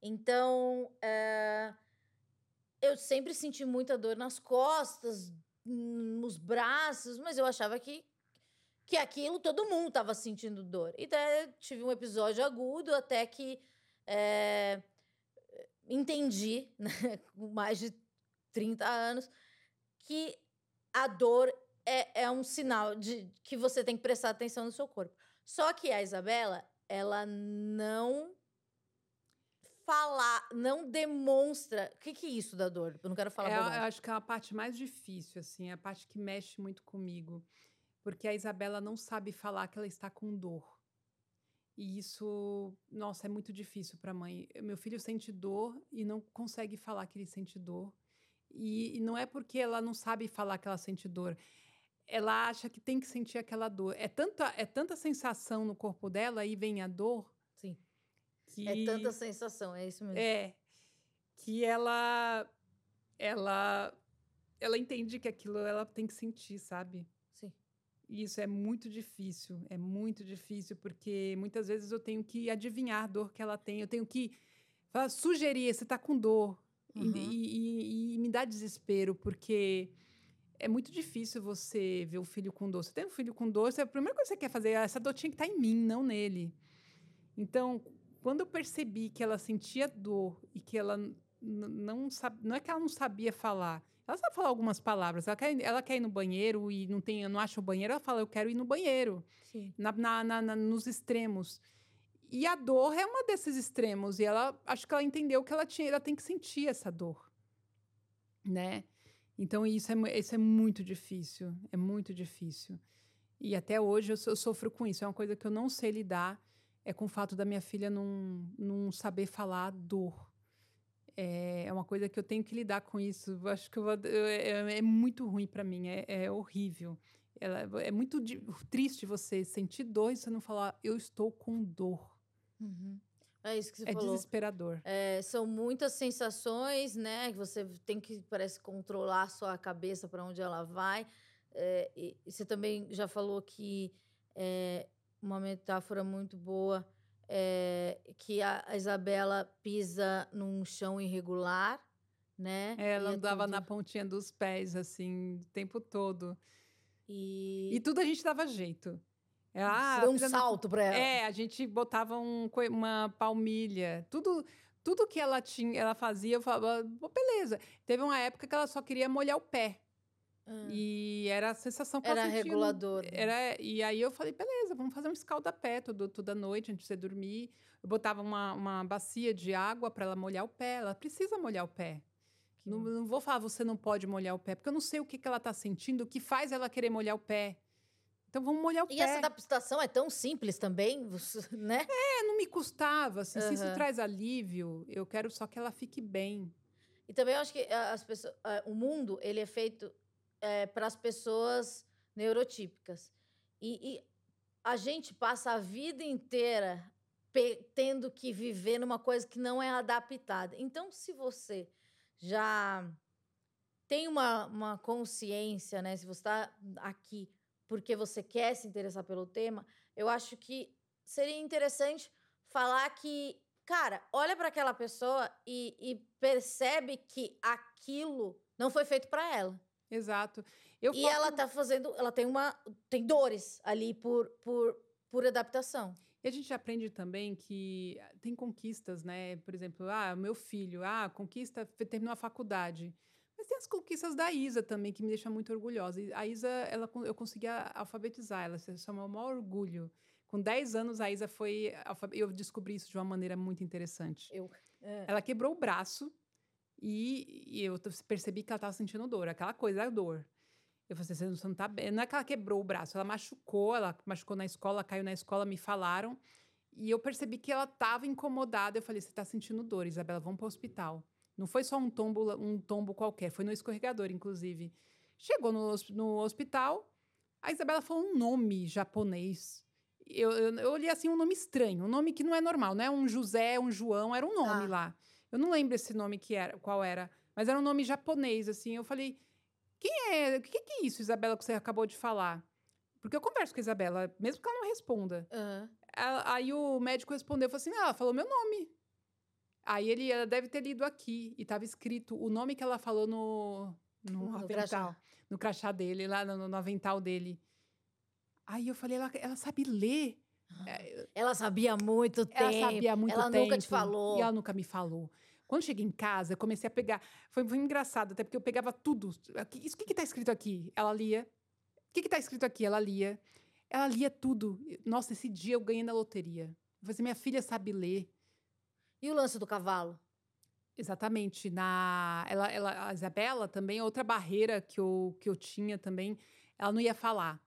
Então, é, eu sempre senti muita dor nas costas, nos braços, mas eu achava que, que aquilo todo mundo estava sentindo dor. E daí tive um episódio agudo até que é, entendi, né, com mais de 30 anos, que a dor é, é um sinal de que você tem que prestar atenção no seu corpo. Só que a Isabela, ela não falar, não demonstra. O que, que é isso da dor? Eu não quero falar é. Eu acho que é a parte mais difícil, assim, é a parte que mexe muito comigo. Porque a Isabela não sabe falar que ela está com dor. E isso, nossa, é muito difícil para a mãe. Meu filho sente dor e não consegue falar que ele sente dor. E, e não é porque ela não sabe falar que ela sente dor. Ela acha que tem que sentir aquela dor. É tanta, é tanta sensação no corpo dela, aí vem a dor. Sim. Que, é tanta sensação, é isso mesmo. É. Que ela. Ela. Ela entende que aquilo ela tem que sentir, sabe? Isso é muito difícil. É muito difícil, porque muitas vezes eu tenho que adivinhar a dor que ela tem. Eu tenho que falar, sugerir, você está com dor. Uhum. E, e, e, me dá desespero, porque é muito difícil você ver o filho com dor. Você tem um filho com dor, a primeira coisa que você quer fazer é essa dor tinha que estar tá em mim, não nele. Então, quando eu percebi que ela sentia dor e que ela não sabe, não é que ela não sabia falar, ela sabe falar algumas palavras. Ela quer, ela quer ir no banheiro e não tem, não acha o banheiro, ela fala, eu quero ir no banheiro. Na, na, na, nos extremos. E a dor é uma desses extremos. E ela, acho que ela entendeu que ela tinha, ela tem que sentir essa dor, né? Então isso é, isso é muito difícil, é muito difícil. E até hoje eu, eu sofro com isso. É uma coisa que eu não sei lidar é com o fato da minha filha não, não saber falar dor. É, é uma coisa que eu tenho que lidar com isso. Eu acho que eu, é, é, muito ruim para mim, é, é horrível. Ela, é muito triste você sentir dor e você não falar, eu estou com dor. Uhum. É isso que você é falou. É desesperador. É, são muitas sensações, né? Que você tem que, parece, controlar a sua cabeça para onde ela vai. É, e, e, você também já falou que é, uma metáfora muito boa é, que a, Isabela pisa num chão irregular, né? É, ela andava tudo... na pontinha dos pés, assim, o tempo todo. E, e tudo a gente dava jeito. É, ah, Deu um salto para ela. É, a gente botava um, uma palmilha, tudo tudo que ela tinha, ela fazia, eu falava, beleza. Teve uma época que ela só queria molhar o pé. Hum. E era a sensação que era regulador. Era, e aí eu falei, beleza, vamos fazer um escalda-pé todo, toda noite antes de você dormir. Eu botava uma, uma bacia de água para ela molhar o pé. Ela precisa molhar o pé. Não, não, vou falar, você não pode molhar o pé, porque eu não sei o que, que ela está sentindo, o que faz ela querer molhar o pé. Então vamos molhar o e pé. E essa adaptação é tão simples também, né? É, não me custava. Assim, uhum. Se isso traz alívio, eu quero só que ela fique bem. E também eu acho que as pessoas, o mundo ele é feito é, para as pessoas neurotípicas. E, e, a gente passa a vida inteira tendo que viver numa coisa que não é adaptada. Então, se você já tem uma, uma consciência, né? Se você está aqui porque você quer se interessar pelo tema, eu acho que seria interessante falar que, cara, olha para aquela pessoa e, e percebe que aquilo não foi feito para ela. Exato. Eu e ela tá fazendo, ela tem uma tem dores ali por por por adaptação. E a gente aprende também que tem conquistas, né? Por exemplo, ah, meu filho, ah, conquista, terminou a faculdade. Mas tem as conquistas da Isa também, que me deixa muito orgulhosa. A Isa, ela, eu consegui alfabetizar ela, isso é o maior orgulho. Com 10 anos, a Isa foi. Eu descobri isso de uma maneira muito interessante. Eu, é. Ela quebrou o braço e, e eu percebi que ela estava sentindo dor, aquela coisa, a dor. Eu falei, assim, você não tá bem. Não é que ela quebrou o braço, ela machucou, ela machucou na escola, caiu na escola, me falaram. E eu percebi que ela estava incomodada. Eu falei, você está sentindo dor, Isabela, vamos para o hospital. Não foi só um tombo, um tombo qualquer, foi no escorregador, inclusive. Chegou no, no hospital, a Isabela falou um nome japonês. Eu, eu, eu, olhei assim, um nome estranho, um nome que não é normal, não é um José, um João, era um nome ah. lá. Eu não lembro esse nome que era, qual era, mas era um nome japonês, assim. Eu falei, quem é? O que, que é isso, Isabela, que você acabou de falar? Porque eu converso com a Isabela, mesmo que ela não responda. Uhum. Aí o médico respondeu, falou assim, ah, ela falou meu nome. Aí ele ela deve ter lido aqui e estava escrito o nome que ela falou no, no, No avental, crachá. no crachá dele, lá no, no avental dele. Aí eu falei, ela, ela sabe ler. Ela sabia muito tempo. Ela sabia muito ela tempo. nunca te falou. E ela nunca me falou. Quando cheguei em casa, eu comecei a pegar. Foi, foi engraçado, até porque eu pegava tudo. Isso o que, que tá escrito aqui? Ela lia. O que, que tá escrito aqui? Ela lia. Ela lia tudo. Nossa, esse dia eu ganhei na loteria. Eu falei assim, minha filha sabe ler. E o lance do cavalo? Exatamente. Na, ela, ela, a Isabela também, outra barreira que eu, que eu tinha também, ela não ia falar.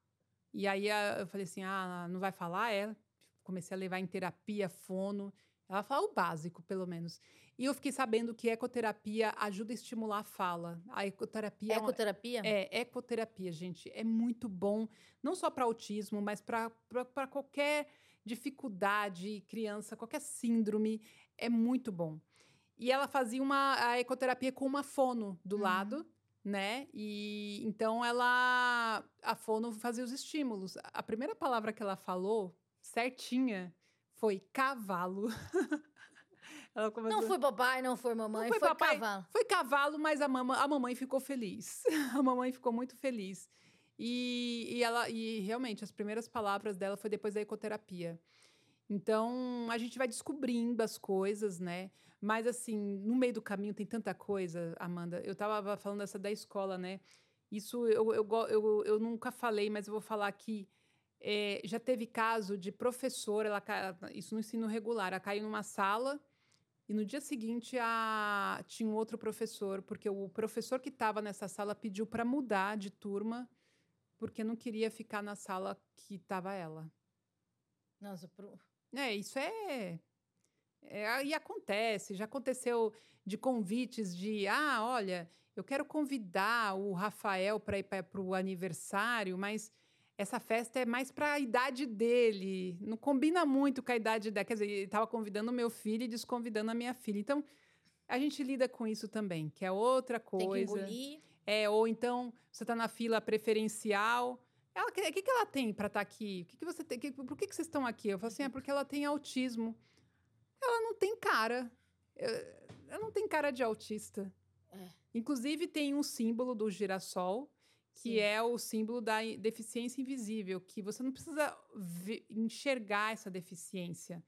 E aí eu falei assim: ah, não vai falar? É. Comecei a levar em terapia, fono. Ela fala o básico, pelo menos. E eu fiquei sabendo que ecoterapia ajuda a estimular a fala. A ecoterapia é Ecoterapia? é, ecoterapia, gente, é muito bom, não só para autismo, mas para qualquer dificuldade, criança, qualquer síndrome, é muito bom. E ela fazia uma a ecoterapia com uma fono do Uhum. lado, né? E então ela a fono fazia os estímulos. A primeira palavra que ela falou, certinha, foi cavalo. ela começou Não foi papai, não foi mamãe, foi foi, papai. cavalo. foi cavalo, mas a, mama, a mamãe ficou feliz. a mamãe ficou muito feliz. E, e ela e realmente as primeiras palavras dela foi depois da ecoterapia. Então a gente vai descobrindo as coisas, né? Mas assim, no meio do caminho tem tanta coisa, Amanda. Eu tava falando essa da escola, né? Isso eu, eu, eu, eu nunca falei, mas eu vou falar aqui. É, já teve caso de professora, ela, isso no ensino regular, ela caiu numa sala e no dia seguinte a, tinha um outro professor, porque o professor que estava nessa sala pediu para mudar de turma, porque não queria ficar na sala que estava ela. Nossa, pro- É, isso é, é. E acontece, já aconteceu de convites de, ah, olha, eu quero convidar o Rafael para ir para o aniversário, mas essa festa é mais para a idade dele, não combina muito com a idade dela. Quer dizer, ele estava convidando o meu filho e desconvidando a minha filha. Então, a gente lida com isso também, que é outra tem que coisa. engolir. É, ou então você está na fila preferencial. Ela, o que, que, ela tem para estar aqui? O que, que você tem? que- por que, que vocês estão aqui? Eu falo assim, é porque ela tem autismo. Ela não tem cara. Ela não tem cara de autista. É. Inclusive, tem um símbolo do girassol, que Sim. é o símbolo da deficiência invisível, que você não precisa enxergar essa deficiência.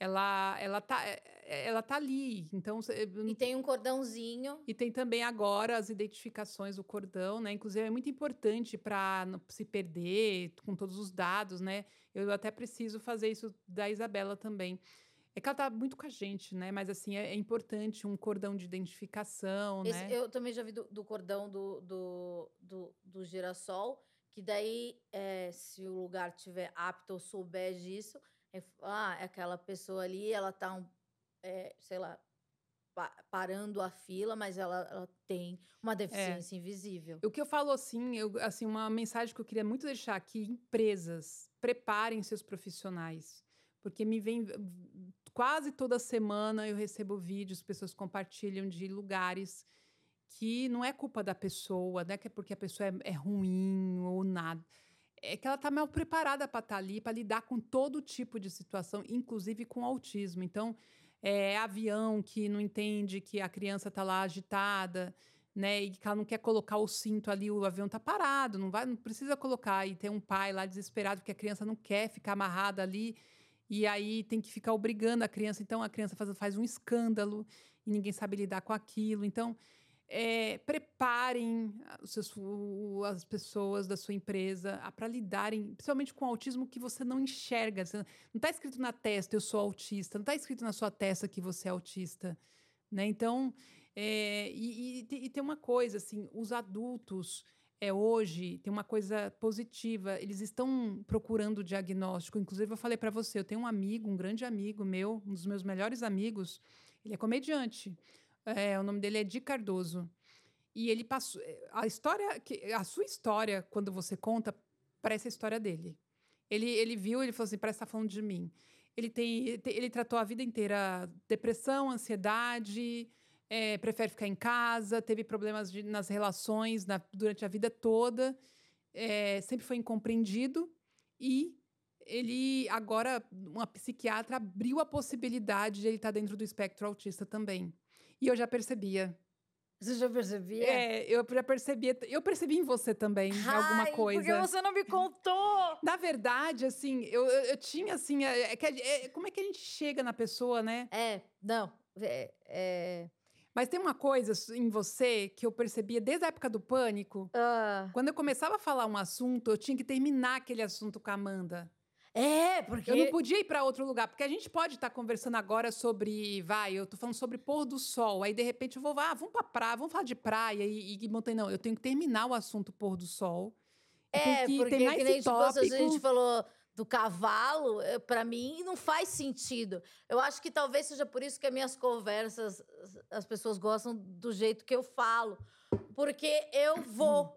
Ela, ela, tá, eh, ela tá ali. Então, E tem um cordãozinho. e tem também agora as identificações do cordão, né? Inclusive é muito importante para não se perder com todos os dados, né? Eu até preciso fazer isso da Isabela também. É que ela tá muito com a gente, né? Mas assim, é, é importante um cordão de identificação, Esse- né? eu também já vi do, do cordão do, do, do, do girassol, que daí, é, se o lugar tiver apto ou souber disso, é, ah, é aquela pessoa ali, ela tá, um, é, sei lá, pa- parando a fila, mas ela, ela tem uma deficiência invisível. O que eu falo assim, eu, assim, uma mensagem que eu queria muito deixar aqui: empresas, preparem seus profissionais. Porque me vem quase toda semana eu recebo vídeos, pessoas compartilham de lugares que não é culpa da pessoa, não é que é porque a pessoa é, é ruim ou nada. É que ela está mal preparada para estar ali, para lidar com todo tipo de situação, inclusive com autismo. Então, é avião que não entende que a criança está lá agitada, né? E que ela não quer colocar o cinto ali, o avião tá parado, não vai, não precisa colocar e tem um pai lá desesperado porque a criança não quer ficar amarrada ali e aí tem que ficar obrigando a criança, então a criança faz, faz um escândalo e ninguém sabe lidar com aquilo. Então, é, preparem seus- as pessoas da sua empresa para lidarem, principalmente com o autismo que você não enxerga. Você- não está escrito na testa, eu sou autista, não está escrito na sua testa que você é autista. Né? Então, é, e, e e tem uma coisa, assim, os adultos é, hoje tem uma coisa positiva, eles estão procurando diagnóstico. Inclusive, eu falei para você, eu tenho um amigo, um grande amigo meu, um dos meus melhores amigos, ele é comediante. É, o nome dele é Di Cardoso. E ele passou. A história, a sua história, quando você conta, parece a história dele. Ele, ele viu, ele falou assim: parece que está falando de mim. Ele, tem- ele tratou a vida inteira depressão, ansiedade, é, prefere ficar em casa, teve problemas de- nas relações na- durante a vida toda, é, sempre foi incompreendido e ele agora, uma psiquiatra abriu a possibilidade de ele estar tá dentro do espectro autista também. E eu já percebia. Você já percebia? É, eu já percebia. Eu percebi em você também Ai, alguma coisa. Porque você não me contou! Na verdade, assim, eu, eu, eu tinha assim. É, é, é, como é que a gente chega na pessoa, né? É, não. É, é... Mas tem uma coisa em você que eu percebia desde a época do pânico. Uh. Quando eu começava a falar um assunto, eu tinha que terminar aquele assunto com a Amanda. É, porque. Eu não podia ir para outro lugar, porque a gente pode estar tá conversando agora sobre. Vai, eu tô falando sobre pôr do sol. Aí, de repente, eu vou. Ah, vamos pra praia, vamos falar de praia e, e montanha. Não, eu tenho que terminar o assunto pôr do sol. É, que porque que nem tipo, a gente falou do cavalo, eh, para mim não faz sentido. Eu acho que talvez seja por isso que as minhas conversas as pessoas gostam do jeito que eu falo, porque eu vou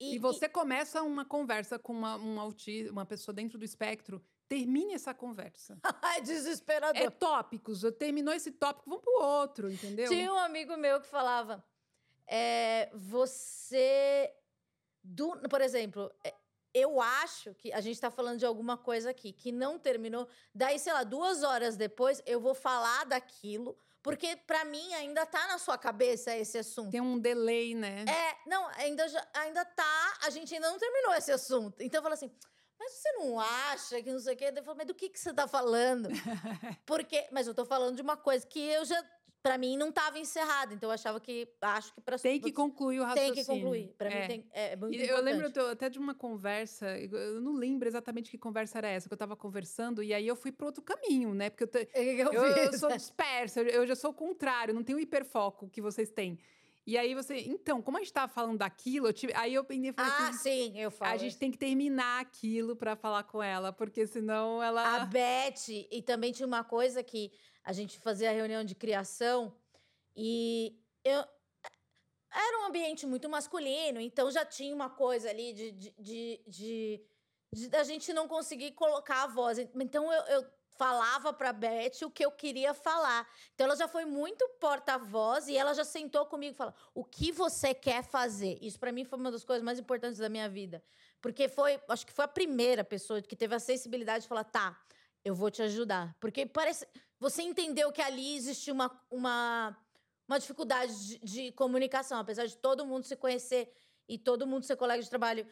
e, e você e... começa uma conversa com uma, um autista, uma pessoa dentro do espectro, termine essa conversa. é desesperador. É tópicos. Terminou esse tópico, vamos pro outro, entendeu? Tinha um amigo meu que falava: é, você. Do, por exemplo, é, eu acho que a gente está falando de alguma coisa aqui que não terminou. Daí, sei lá, duas horas depois, eu vou falar daquilo porque para mim ainda tá na sua cabeça esse assunto. Tem um delay, né? É, não, ainda, ainda tá, a gente ainda não terminou esse assunto. Então eu falo assim, mas você não acha que não sei o quê? Eu falo, mas do que, que você tá falando? Porque, mas eu tô falando de uma coisa que eu já para mim não estava encerrado, então eu achava que acho que para tem que concluir o raciocínio. Tem que concluir. Para é. mim tem, é muito Eu lembro até de uma conversa, eu não lembro exatamente que conversa era essa que eu estava conversando e aí eu fui para outro caminho, né? Porque eu, te, eu, eu, eu, sou dispersa, eu já sou o contrário, não tenho o hiperfoco que vocês têm. E aí você, então, como a gente tava falando daquilo, tive, aí eu pensei Ah, assim, sim, eu falo. A gente tem que terminar aquilo para falar com ela, porque senão ela A Beth, e também tinha uma coisa que a gente fazia a reunião de criação e eu era um ambiente muito masculino, então já tinha uma coisa ali de, de, de, de, de gente não conseguir colocar a voz. Então eu, eu falava para Beth o que eu queria falar. Então ela já foi muito porta-voz e ela já sentou comigo e falou: "O que você quer fazer?". Isso para mim foi uma das coisas mais importantes da minha vida, porque foi, acho que foi a primeira pessoa que teve a sensibilidade de falar: "Tá, eu vou te ajudar". Porque parece você entendeu que ali existe uma, uma, uma dificuldade de, de, comunicação, apesar de todo mundo se conhecer e todo mundo ser colega de trabalho.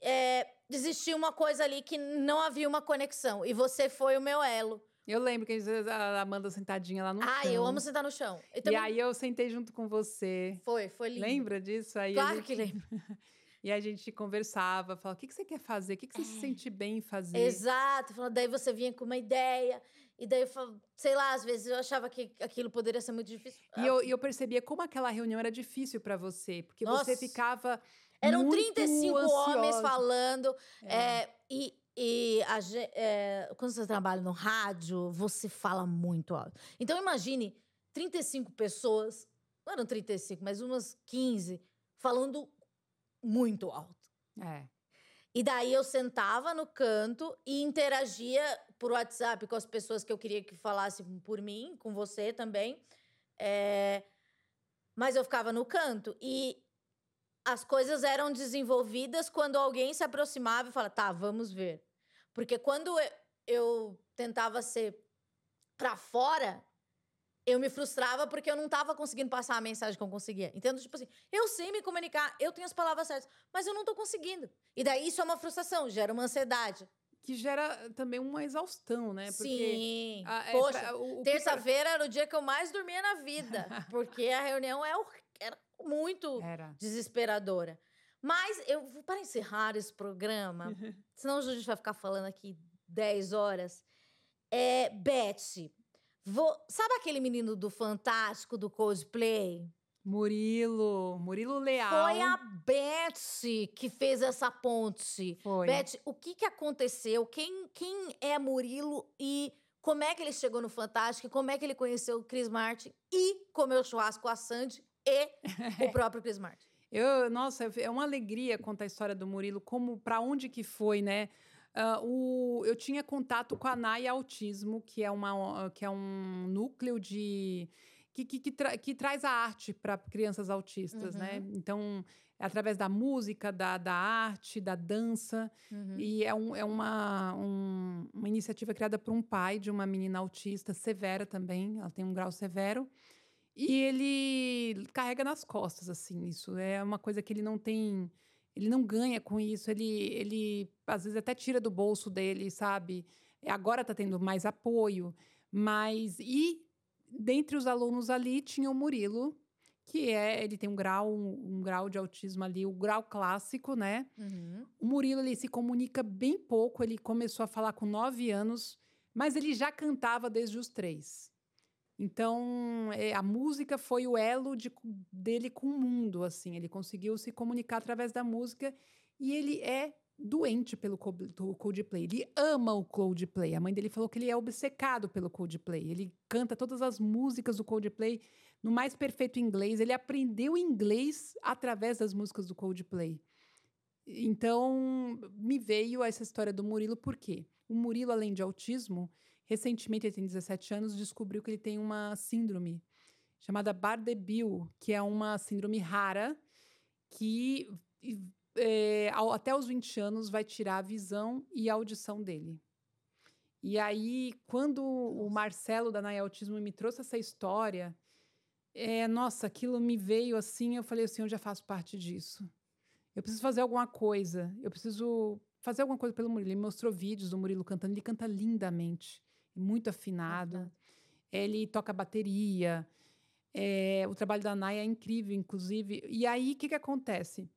É, existia uma coisa ali que não havia uma conexão. E você foi o meu elo. Eu lembro que a Amanda sentadinha lá no ah, chão. Ah, eu amo sentar no chão. E, também... e, aí eu sentei junto com você. Foi, foi lindo. Lembra disso? Aí claro gente... que lembro. E a gente conversava, falava, o que, que você quer fazer? O que, que você é. se sente bem em fazer? Exato. Daí você vinha com uma ideia. E daí, eu, sei lá, às vezes eu achava que aquilo poderia ser muito difícil. E eu, eu percebia como aquela reunião era difícil para você, porque Nossa. você ficava. Eram muito 35 ansiosa. homens falando. É. É, e e a, é, quando você trabalha no rádio, você fala muito alto. Então imagine 35 pessoas, não eram 35, mas umas 15, falando muito alto. É. E daí eu sentava no canto e interagia por WhatsApp com as pessoas que eu queria que falassem por mim, com você também. É... Mas eu ficava no canto. E as coisas eram desenvolvidas quando alguém se aproximava e falava, tá, vamos ver. Porque quando eu tentava ser para fora, eu me frustrava porque eu não estava conseguindo passar a mensagem que eu conseguia. Entendo? Tipo assim, eu sei me comunicar, eu tenho as palavras certas, mas eu não estou conseguindo. E daí isso é uma frustração, gera uma ansiedade. Que gera também uma exaustão, né? Porque Sim. A, é, Poxa, terça-feira era o dia que eu mais dormia na vida. porque a reunião é, era muito era. desesperadora. Mas eu para encerrar esse programa, senão a gente vai ficar falando aqui 10 horas. É, Beth, Vou... Sabe aquele menino do Fantástico, do cosplay? Murilo, Murilo Leal. Foi a Beth que fez essa ponte. Foi. Beth, o que, que aconteceu? Quem, quem é Murilo e como é que ele chegou no Fantástico? Como é que ele conheceu o Chris Martin e comeu churrasco com a Sandy e o próprio Chris Martin? Eu, nossa, é uma alegria contar a história do Murilo, como para onde que foi, né? Uh, o, eu tinha contato com a NAI Autismo, que é, uma, que é um núcleo de que, que, que, tra que traz a arte para crianças autistas, né? Uhum. Então, é através da música, da, da arte, da dança. Uhum. E é, um, é uma, um- uma iniciativa criada por um pai de uma menina autista severa também. Ela tem um grau severo. E ele carrega nas costas, assim, isso. É uma coisa que ele não tem. Ele não ganha com isso. Ele, ele às vezes, até tira do bolso dele, sabe? Agora tá tendo mais apoio. Mas. E dentre os alunos ali tinha o Murilo, que é. Ele tem um grau, um, um grau de autismo ali, o grau clássico, né? Uhum. O Murilo ele se comunica bem pouco, ele começou a falar com nove anos, mas ele já cantava desde os três. Então, é, a música foi o elo de- dele com o mundo, assim. Ele conseguiu se comunicar através da música e ele é doente pelo Coldplay. Ele ama o Coldplay. A mãe dele falou que ele é obcecado pelo Coldplay. Ele canta todas as músicas do Coldplay no mais perfeito inglês. Ele aprendeu inglês através das músicas do Coldplay. Então, me veio essa história do Murilo, por quê? O Murilo, além de autismo, recentemente, ele tem 17 anos, descobriu que ele tem uma síndrome chamada Bardet-Bill, que é uma síndrome rara que é, até os 20 anos vai tirar a visão e a audição dele. E aí, quando o. Marcelo da Naya Autismo me trouxe essa história, é, nossa, aquilo me veio assim, eu falei assim, eu já faço parte disso. Eu preciso fazer alguma coisa. Eu preciso fazer alguma coisa pelo Murilo. Ele me mostrou vídeos do Murilo cantando. Ele canta lindamente, muito afinado. Afinado. Ele toca bateria. É, o trabalho da Naya é incrível, inclusive. E aí, o que, que acontece?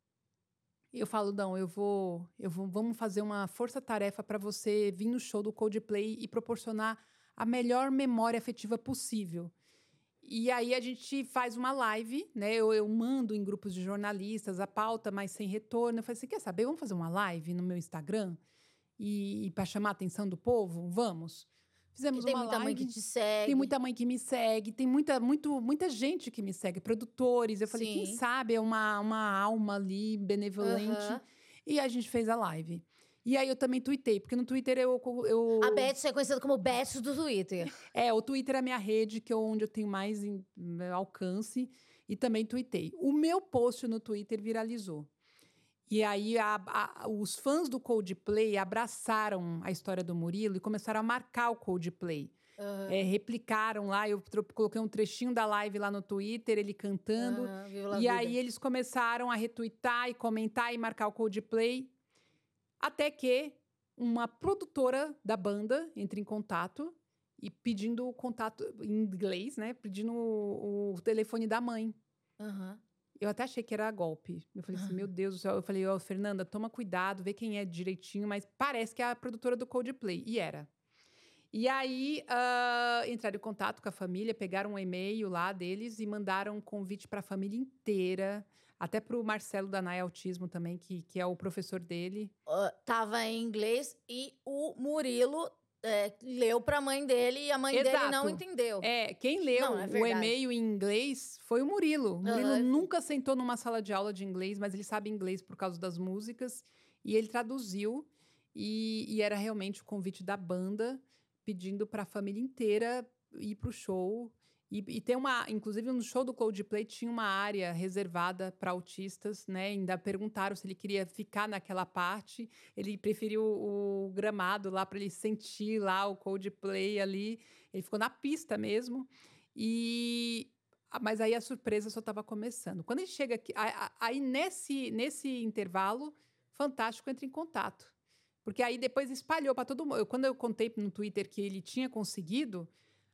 Eu falo, não, eu vou, eu vou, vamos fazer uma força-tarefa para você vir no show do Coldplay e proporcionar a melhor memória afetiva possível. E aí a gente faz uma live, né? Eu, eu mando em grupos de jornalistas a pauta, mas sem retorno. Eu falei, você quer saber? Vamos fazer uma live no meu Instagram? E, e para chamar a atenção do povo? Vamos. Fizemos tem uma muita mãe live. que te segue. Tem muita mãe que me segue, tem muita, muito, muita gente que me segue, produtores. Eu falei, quem Sim. sabe é uma, uma alma ali benevolente. E a gente fez a live. E aí eu também tuitei, porque no Twitter eu. eu A Beth é conhecida como Beth do Twitter. é, o Twitter é a minha rede, que é onde eu tenho mais em- alcance. E também tuitei. O meu post no Twitter viralizou. E aí a- a- os fãs do Coldplay abraçaram a história do Murilo e começaram a marcar o Coldplay. Aham. É, replicaram lá, eu coloquei um trechinho da live lá no Twitter, ele cantando. La E vida. aí eles começaram a retweetar e comentar e marcar o Coldplay. Até que uma produtora da banda entra em contato e pedindo o contato em inglês, né? Pedindo o, o telefone da mãe. Aham. Eu até achei que era golpe. Eu falei assim, meu Deus do céu. Eu falei, ó, Fernanda, toma cuidado, vê quem é direitinho, mas parece que é a produtora do Coldplay. E era. E aí, ah, entraram em contato com a família, pegaram um e-mail lá deles e mandaram um convite para a família inteira, até para o Marcelo da Naya Autismo também, que, que é o professor dele. Ah, tava em inglês e o Murilo é, leu pra mãe dele e a mãe dele não Exato. entendeu. É, quem leu Não, é o e-mail em inglês foi o Murilo. O Murilo Aham. nunca sentou numa sala de aula de inglês, mas ele sabe inglês por causa das músicas. E ele traduziu. E, e era realmente o convite da banda pedindo para a família inteira ir para o show. E, e tem uma, inclusive no show do Coldplay tinha uma área reservada para autistas, né? Ainda perguntaram se ele queria ficar naquela parte. Ele preferiu o, gramado lá para ele sentir lá o Coldplay ali. Ele ficou na pista mesmo. E ah, mas aí a surpresa só estava começando. Quando ele chega aqui, aí nesse nesse intervalo, Fantástico entra em contato. Porque aí depois espalhou para todo mundo. Quando eu contei no Twitter que ele tinha conseguido,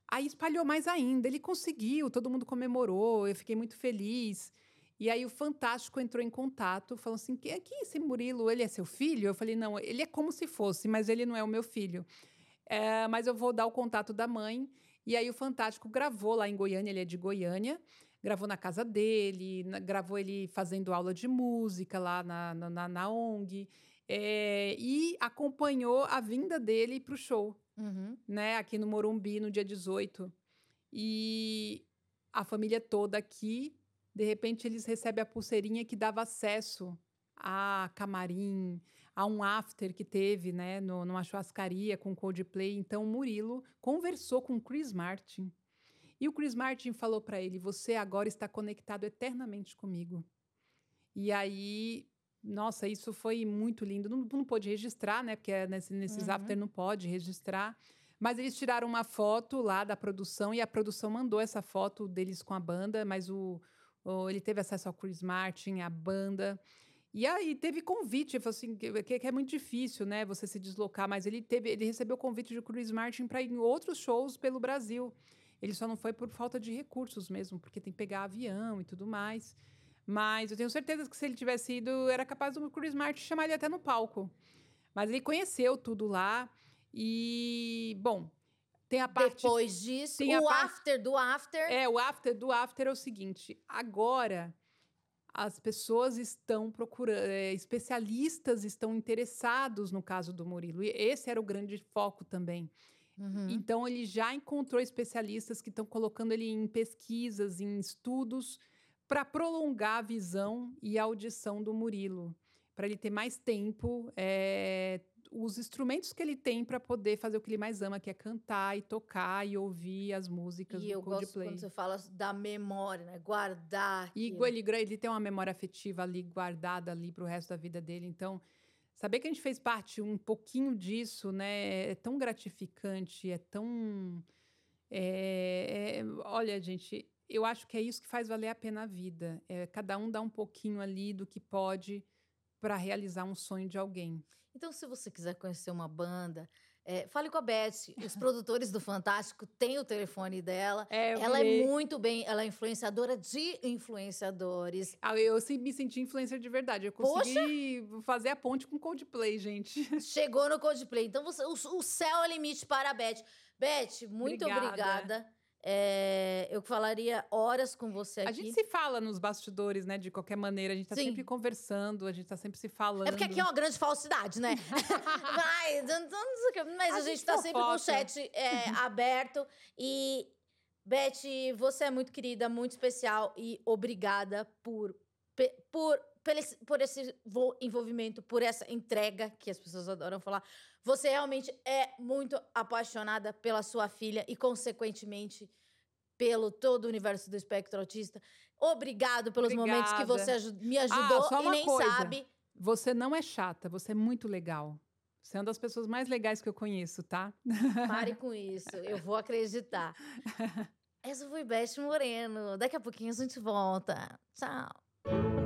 aí espalhou mais ainda. Ele conseguiu, todo mundo comemorou, eu fiquei muito feliz. E aí o Fantástico entrou em contato, falou assim: é esse Murilo? Ele é seu filho? Eu falei: não, ele é como se fosse, mas ele não é o meu filho. É, mas eu vou dar o contato da mãe. E aí o Fantástico gravou lá em Goiânia, ele é de Goiânia, gravou na casa dele, na- gravou ele fazendo aula de música lá na, na, na- ONG. é, e acompanhou a vinda dele para o show Uhum. né, aqui no Morumbi no dia 18. E a família toda aqui, de repente eles recebem a pulseirinha que dava acesso a camarim, a um after que teve, né, no, numa churrascaria com Coldplay. Então o Murilo conversou com Chris Martin E o Chris Martin falou para ele: Você agora está conectado eternamente comigo. E aí, nossa, isso foi muito lindo. Não, não pôde registrar, né? Porque é nesse, nesses uhum. after não pode registrar. Mas eles tiraram uma foto lá da produção e a produção mandou essa foto deles com a banda, mas o, o ele teve acesso ao Chris Martin, a banda. E aí teve convite, assim, que, que, é muito difícil, né, você se deslocar, mas ele teve, ele recebeu convite de Chris Martin para ir em outros shows pelo Brasil. Ele só não foi por falta de recursos mesmo, porque tem que pegar avião e tudo mais. Mas eu tenho certeza que se ele tivesse ido, era capaz do Chris Martin chamar ele até no palco. Mas ele conheceu tudo lá. E, bom, tem a parte. Depois disso, o after do after. É, o after do after é o seguinte: agora as pessoas estão procurando, é, especialistas estão interessados no caso do Murilo. E esse era o grande foco também. Uhum. Então, ele já encontrou especialistas que estão colocando ele em pesquisas, em estudos, para prolongar a visão e a audição do Murilo, para ele ter mais tempo, é, os instrumentos que ele tem para poder fazer o que ele mais ama, que é cantar e tocar e ouvir as músicas e do eu Coldplay. Gosto quando você fala da memória, né? Guardar. E ele, ele tem uma memória afetiva ali guardada ali para o resto da vida dele. Então, saber que a gente fez parte um pouquinho disso, né? É tão gratificante, é tão. É, é, olha, gente, eu acho que é isso que faz valer a pena a vida. É cada um dá um pouquinho ali do que pode para realizar um sonho de alguém. Então, se você quiser conhecer uma banda, é, fale com a Beth. Os produtores do Fantástico têm o telefone dela. É, ela é muito bem, ela é influenciadora de influenciadores. Ah, eu me senti influencer de verdade. Eu consegui Poxa. fazer a ponte com Coldplay, gente. Chegou no Coldplay. Então, você, o, o céu é limite para a Beth. Beth, muito obrigada. obrigada. É, eu falaria horas com você aqui. A gente se fala nos bastidores, né? De qualquer maneira. A gente tá Sim. sempre conversando, a gente tá sempre se falando. É porque aqui é uma grande falsidade, né? mas, mas a, a, gente, gente tá sempre com o chat é, aberto. E, Beth, você é muito querida, muito especial. E obrigada por, por, por esse, por esse envolvimento, por essa entrega que as pessoas adoram falar. Você realmente é muito apaixonada pela sua filha e, consequentemente, pelo todo o universo do espectro autista. Obrigado pelos Obrigada. momentos que você me ah, ajudou ah, e nem coisa. sabe. Você não é chata, você é muito legal. Você é uma das pessoas mais legais que eu conheço, tá? Pare com isso, eu vou acreditar. Essa foi Beth Moreno. Daqui a pouquinho a gente volta. Tchau.